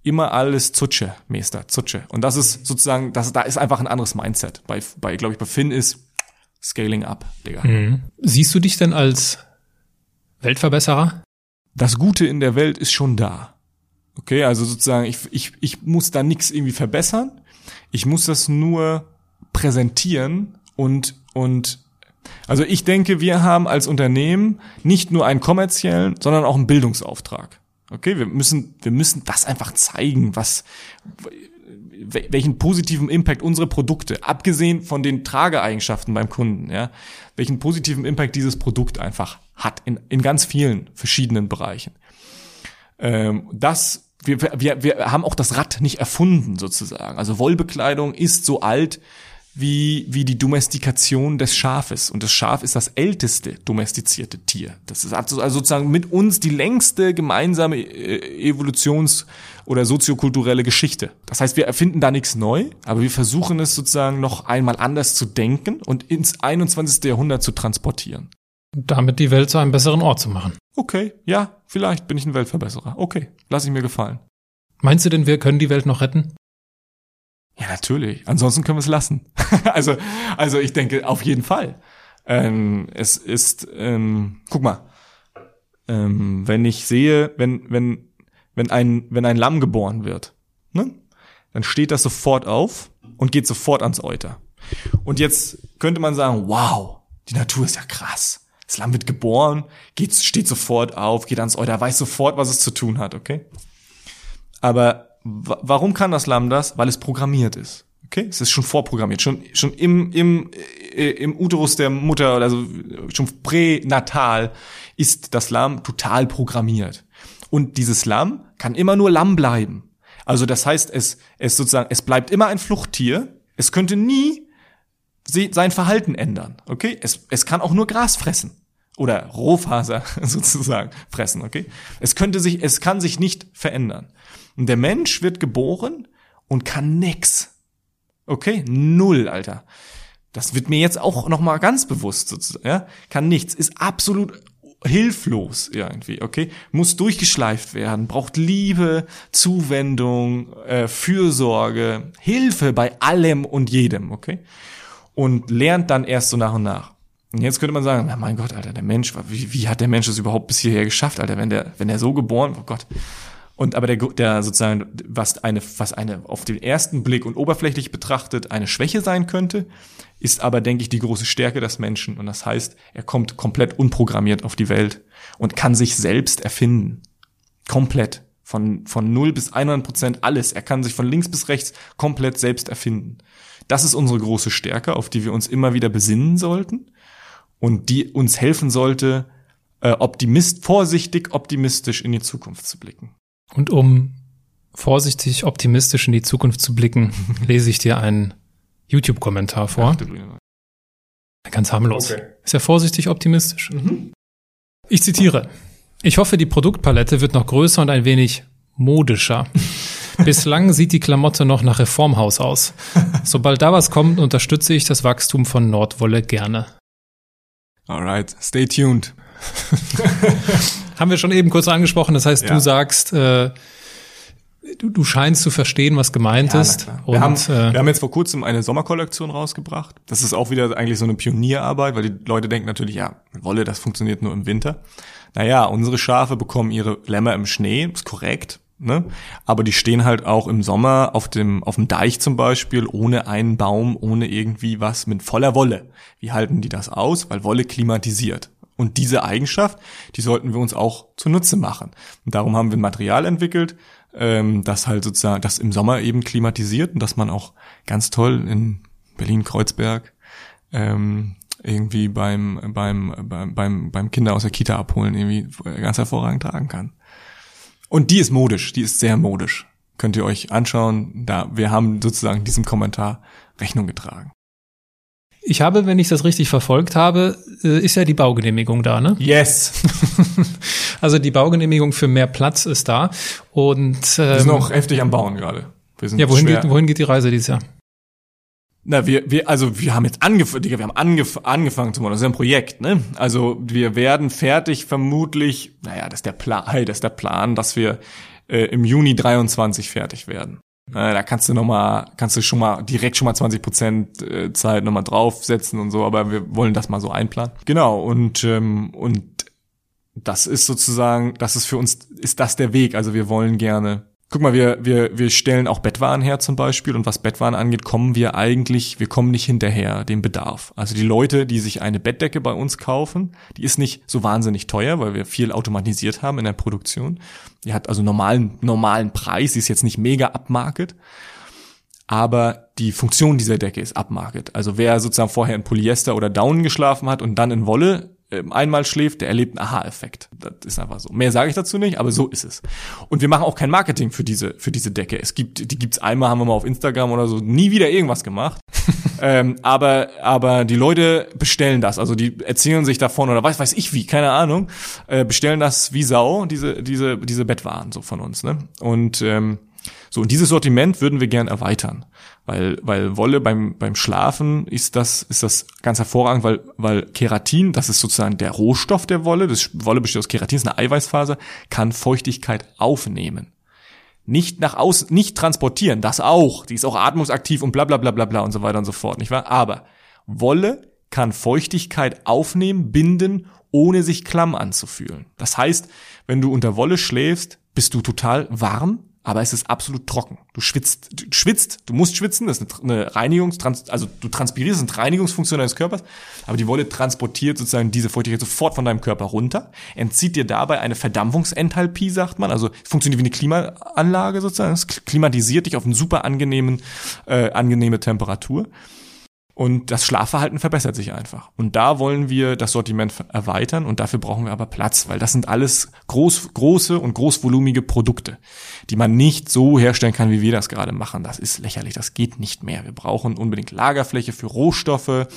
immer alles Zutsche, Meister, Zutsche. Und das ist sozusagen, das, da ist einfach ein anderes Mindset. Bei, bei glaube ich, bei Finn ist Scaling up, Digga. Mhm. Siehst du dich denn als Weltverbesserer? Das Gute in der Welt ist schon da. Okay, also sozusagen, ich, ich, ich muss da nichts irgendwie verbessern. Ich muss das nur präsentieren und, und also ich denke, wir haben als Unternehmen nicht nur einen kommerziellen, sondern auch einen Bildungsauftrag. Okay, wir müssen, wir müssen das einfach zeigen, was, welchen positiven Impact unsere Produkte, abgesehen von den Trageeigenschaften beim Kunden, ja, welchen positiven Impact dieses Produkt einfach hat in, in ganz vielen verschiedenen Bereichen. Ähm, das wir, wir, wir haben auch das Rad nicht erfunden sozusagen. Also Wollbekleidung ist so alt wie, wie die Domestikation des Schafes. Und das Schaf ist das älteste domestizierte Tier. Das ist also sozusagen mit uns die längste gemeinsame äh, Evolutions- oder soziokulturelle Geschichte. Das heißt, wir erfinden da nichts neu, aber wir versuchen es sozusagen noch einmal anders zu denken und ins 21. Jahrhundert zu transportieren. Damit die Welt zu einem besseren Ort zu machen. Okay, ja, vielleicht bin ich ein Weltverbesserer. Okay, lass ich mir gefallen. Meinst du denn, wir können die Welt noch retten? Ja, natürlich. Ansonsten können wir es lassen. also, also ich denke auf jeden Fall. Ähm, es ist, ähm, guck mal, ähm, wenn ich sehe, wenn wenn wenn ein wenn ein Lamm geboren wird, ne, dann steht das sofort auf und geht sofort ans Euter. Und jetzt könnte man sagen, wow, die Natur ist ja krass. Das Lamm wird geboren, geht, steht sofort auf, geht ans Euter, weiß sofort, was es zu tun hat, okay? Aber warum kann das Lamm das? Weil es programmiert ist. Okay, es ist schon vorprogrammiert, schon schon im im äh, im Uterus der Mutter, also schon pränatal ist das Lamm total programmiert. Und dieses Lamm kann immer nur Lamm bleiben. Also das heißt, es es sozusagen es bleibt immer ein Fluchttier. Es könnte nie sein Verhalten ändern. Okay, es es kann auch nur Gras fressen oder Rohfaser sozusagen fressen. Okay, es könnte sich es kann sich nicht verändern. Und der Mensch wird geboren und kann nix. Okay? Null, Alter. Das wird mir jetzt auch nochmal ganz bewusst sozusagen, ja? Kann nichts, ist absolut hilflos irgendwie, okay? Muss durchgeschleift werden, braucht Liebe, Zuwendung, äh, Fürsorge, Hilfe bei allem und jedem, okay? Und lernt dann erst so nach und nach. Und jetzt könnte man sagen, na mein Gott, Alter, der Mensch, wie, wie hat der Mensch das überhaupt bis hierher geschafft, Alter, wenn der, wenn der so geboren, oh Gott, und aber der, der sozusagen, was eine, was eine auf den ersten Blick und oberflächlich betrachtet eine Schwäche sein könnte, ist aber, denke ich, die große Stärke des Menschen. Und das heißt, er kommt komplett unprogrammiert auf die Welt und kann sich selbst erfinden. Komplett. Von, von 0 bis 100 Prozent alles. Er kann sich von links bis rechts komplett selbst erfinden. Das ist unsere große Stärke, auf die wir uns immer wieder besinnen sollten und die uns helfen sollte, äh, optimist, vorsichtig optimistisch in die Zukunft zu blicken. Und um vorsichtig optimistisch in die Zukunft zu blicken, lese ich dir einen YouTube-Kommentar vor. Ganz harmlos. Okay. Ist ja vorsichtig optimistisch. Mhm. Ich zitiere. Ich hoffe, die Produktpalette wird noch größer und ein wenig modischer. Bislang sieht die Klamotte noch nach Reformhaus aus. Sobald da was kommt, unterstütze ich das Wachstum von Nordwolle gerne. Alright, stay tuned. Haben wir schon eben kurz angesprochen. Das heißt, ja. du sagst, äh, du, du scheinst zu verstehen, was gemeint ja, ist. Wir, und, haben, äh, wir haben jetzt vor kurzem eine Sommerkollektion rausgebracht. Das ist auch wieder eigentlich so eine Pionierarbeit, weil die Leute denken natürlich, ja, Wolle, das funktioniert nur im Winter. Naja, unsere Schafe bekommen ihre Lämmer im Schnee, ist korrekt. Ne? Aber die stehen halt auch im Sommer auf dem, auf dem Deich zum Beispiel, ohne einen Baum, ohne irgendwie was, mit voller Wolle. Wie halten die das aus? Weil Wolle klimatisiert. Und diese Eigenschaft, die sollten wir uns auch zunutze machen. Und darum haben wir ein Material entwickelt, ähm, das halt sozusagen, das im Sommer eben klimatisiert und dass man auch ganz toll in Berlin-Kreuzberg ähm, irgendwie beim, beim, beim, beim, beim Kinder aus der Kita abholen irgendwie ganz hervorragend tragen kann. Und die ist modisch, die ist sehr modisch. Könnt ihr euch anschauen, da, wir haben sozusagen diesem Kommentar Rechnung getragen. Ich habe, wenn ich das richtig verfolgt habe, äh, ist ja die Baugenehmigung da, ne? Yes. also die Baugenehmigung für mehr Platz ist da und ähm, wir sind auch heftig am Bauen gerade. ja, wohin geht, wohin geht die Reise dieses Jahr? Na, wir, wir, also wir haben jetzt angefangen, wir haben angef angefangen zu machen. Das ist ja ein Projekt, ne? Also wir werden fertig vermutlich, naja, das ist der Plan, hey, das ist der Plan, dass wir äh, im Juni 23 fertig werden. Äh, da kannst du noch mal, kannst du schon mal direkt schon mal 20 Prozent äh, Zeit noch mal draufsetzen und so, aber wir wollen das mal so einplanen. Genau und ähm, und das ist sozusagen, das ist für uns, ist das der Weg. Also wir wollen gerne Guck mal, wir, wir, wir stellen auch Bettwaren her zum Beispiel und was Bettwaren angeht, kommen wir eigentlich, wir kommen nicht hinterher dem Bedarf. Also die Leute, die sich eine Bettdecke bei uns kaufen, die ist nicht so wahnsinnig teuer, weil wir viel automatisiert haben in der Produktion. Die hat also normalen, normalen Preis, die ist jetzt nicht mega upmarket, aber die Funktion dieser Decke ist upmarket. Also wer sozusagen vorher in Polyester oder Down geschlafen hat und dann in Wolle einmal schläft, der erlebt einen Aha-Effekt. Das ist einfach so. Mehr sage ich dazu nicht, aber so ist es. Und wir machen auch kein Marketing für diese für diese Decke. Es gibt die gibt's einmal, haben wir mal auf Instagram oder so, nie wieder irgendwas gemacht. ähm, aber aber die Leute bestellen das, also die erzählen sich davon oder weiß weiß ich wie, keine Ahnung, äh, bestellen das wie Sau diese diese diese Bettwaren so von uns. Ne? Und ähm, so, und dieses Sortiment würden wir gern erweitern. Weil, weil Wolle beim, beim Schlafen ist das, ist das ganz hervorragend, weil, weil Keratin, das ist sozusagen der Rohstoff der Wolle, das Wolle besteht aus Keratin, ist eine Eiweißfaser, kann Feuchtigkeit aufnehmen. Nicht nach außen, nicht transportieren, das auch. Die ist auch atmungsaktiv und bla, bla, bla, bla, bla und so weiter und so fort, nicht wahr? Aber Wolle kann Feuchtigkeit aufnehmen, binden, ohne sich klamm anzufühlen. Das heißt, wenn du unter Wolle schläfst, bist du total warm, aber es ist absolut trocken. Du schwitzt, du schwitzt, du musst schwitzen, das ist eine Reinigungs, also du transpirierst, das sind Reinigungsfunktionen deines Körpers, aber die Wolle transportiert sozusagen diese Feuchtigkeit sofort von deinem Körper runter, entzieht dir dabei eine Verdampfungsenthalpie, sagt man, also funktioniert wie eine Klimaanlage sozusagen, es klimatisiert dich auf eine super angenehmen, äh, angenehme Temperatur und das Schlafverhalten verbessert sich einfach. Und da wollen wir das Sortiment erweitern und dafür brauchen wir aber Platz, weil das sind alles groß, große und großvolumige Produkte, die man nicht so herstellen kann, wie wir das gerade machen. Das ist lächerlich, das geht nicht mehr. Wir brauchen unbedingt Lagerfläche für Rohstoffe,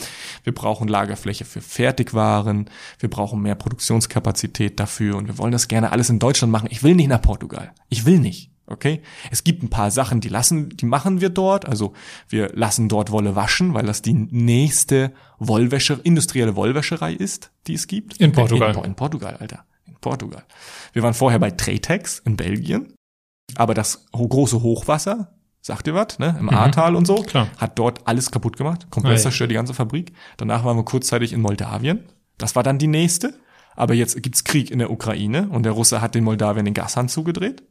wir brauchen Lagerfläche für Fertigwaren, wir brauchen mehr Produktionskapazität dafür und wir wollen das gerne alles in Deutschland machen. Ich will nicht nach Portugal. Ich will nicht. Okay? Es gibt ein paar Sachen, die lassen, die machen wir dort. Also wir lassen dort Wolle waschen, weil das die nächste Wollwäsche, industrielle Wollwäscherei ist, die es gibt. In Portugal. In, in Portugal, Alter. In Portugal. Wir waren vorher bei Tretex in Belgien. Aber das große Hochwasser, sagt ihr was, ne? Im mhm. Ahrtal und so, Klar. hat dort alles kaputt gemacht. Komplett zerstört die ganze Fabrik. Danach waren wir kurzzeitig in Moldawien. Das war dann die nächste. Aber jetzt gibt's Krieg in der Ukraine und der Russe hat den Moldawien den Gashahn zugedreht.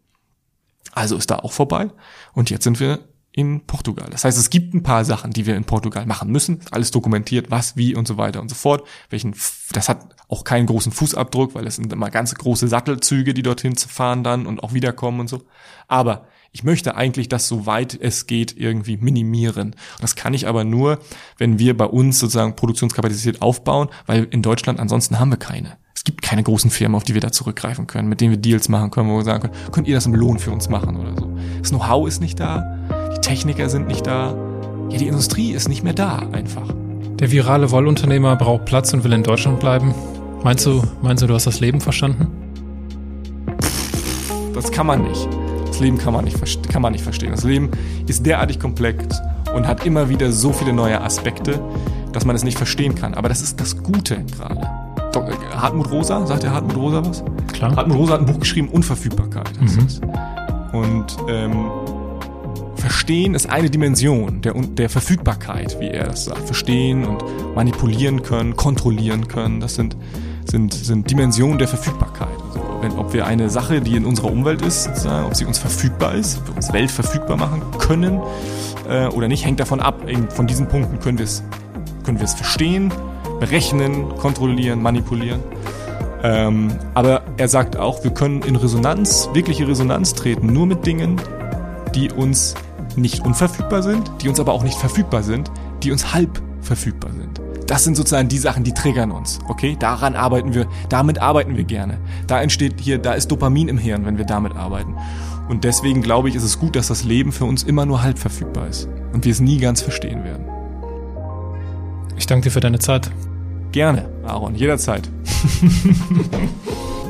Also ist da auch vorbei. Und jetzt sind wir in Portugal. Das heißt, es gibt ein paar Sachen, die wir in Portugal machen müssen. Alles dokumentiert, was, wie und so weiter und so fort. Welchen, das hat auch keinen großen Fußabdruck, weil es sind immer ganz große Sattelzüge, die dorthin fahren dann und auch wiederkommen und so. Aber ich möchte eigentlich das, so weit es geht, irgendwie minimieren. Das kann ich aber nur, wenn wir bei uns sozusagen Produktionskapazität aufbauen, weil in Deutschland ansonsten haben wir keine es gibt keine großen Firmen, auf die wir da zurückgreifen können, mit denen wir Deals machen können, wo wir sagen können, könnt ihr das im Lohn für uns machen oder so. Das Know-how ist nicht da, die Techniker sind nicht da, ja, die Industrie ist nicht mehr da einfach. Der virale Wollunternehmer braucht Platz und will in Deutschland bleiben. Meinst du, meinst du, du hast das Leben verstanden? Das kann man nicht. Das Leben kann man nicht, kann man nicht verstehen. Das Leben ist derartig komplex und hat immer wieder so viele neue Aspekte, dass man es nicht verstehen kann. Aber das ist das Gute gerade. Hartmut Rosa, sagt der Hartmut Rosa was? Klar. Hartmut Rosa hat ein Buch geschrieben, Unverfügbarkeit. Mhm. Und ähm, Verstehen ist eine Dimension der, der Verfügbarkeit, wie er das sagt. Verstehen und manipulieren können, kontrollieren können, das sind, sind, sind Dimensionen der Verfügbarkeit. Also wenn, ob wir eine Sache, die in unserer Umwelt ist, ob sie uns verfügbar ist, ob wir uns Welt verfügbar machen können äh, oder nicht, hängt davon ab. Von diesen Punkten können wir es können wir es verstehen, berechnen, kontrollieren, manipulieren. Ähm, aber er sagt auch, wir können in Resonanz, wirkliche Resonanz treten, nur mit Dingen, die uns nicht unverfügbar sind, die uns aber auch nicht verfügbar sind, die uns halb verfügbar sind. Das sind sozusagen die Sachen, die triggern uns. Okay, daran arbeiten wir, damit arbeiten wir gerne. Da entsteht hier, da ist Dopamin im Hirn, wenn wir damit arbeiten. Und deswegen glaube ich, ist es gut, dass das Leben für uns immer nur halb verfügbar ist und wir es nie ganz verstehen werden. Ich danke dir für deine Zeit. Gerne, Aaron, jederzeit.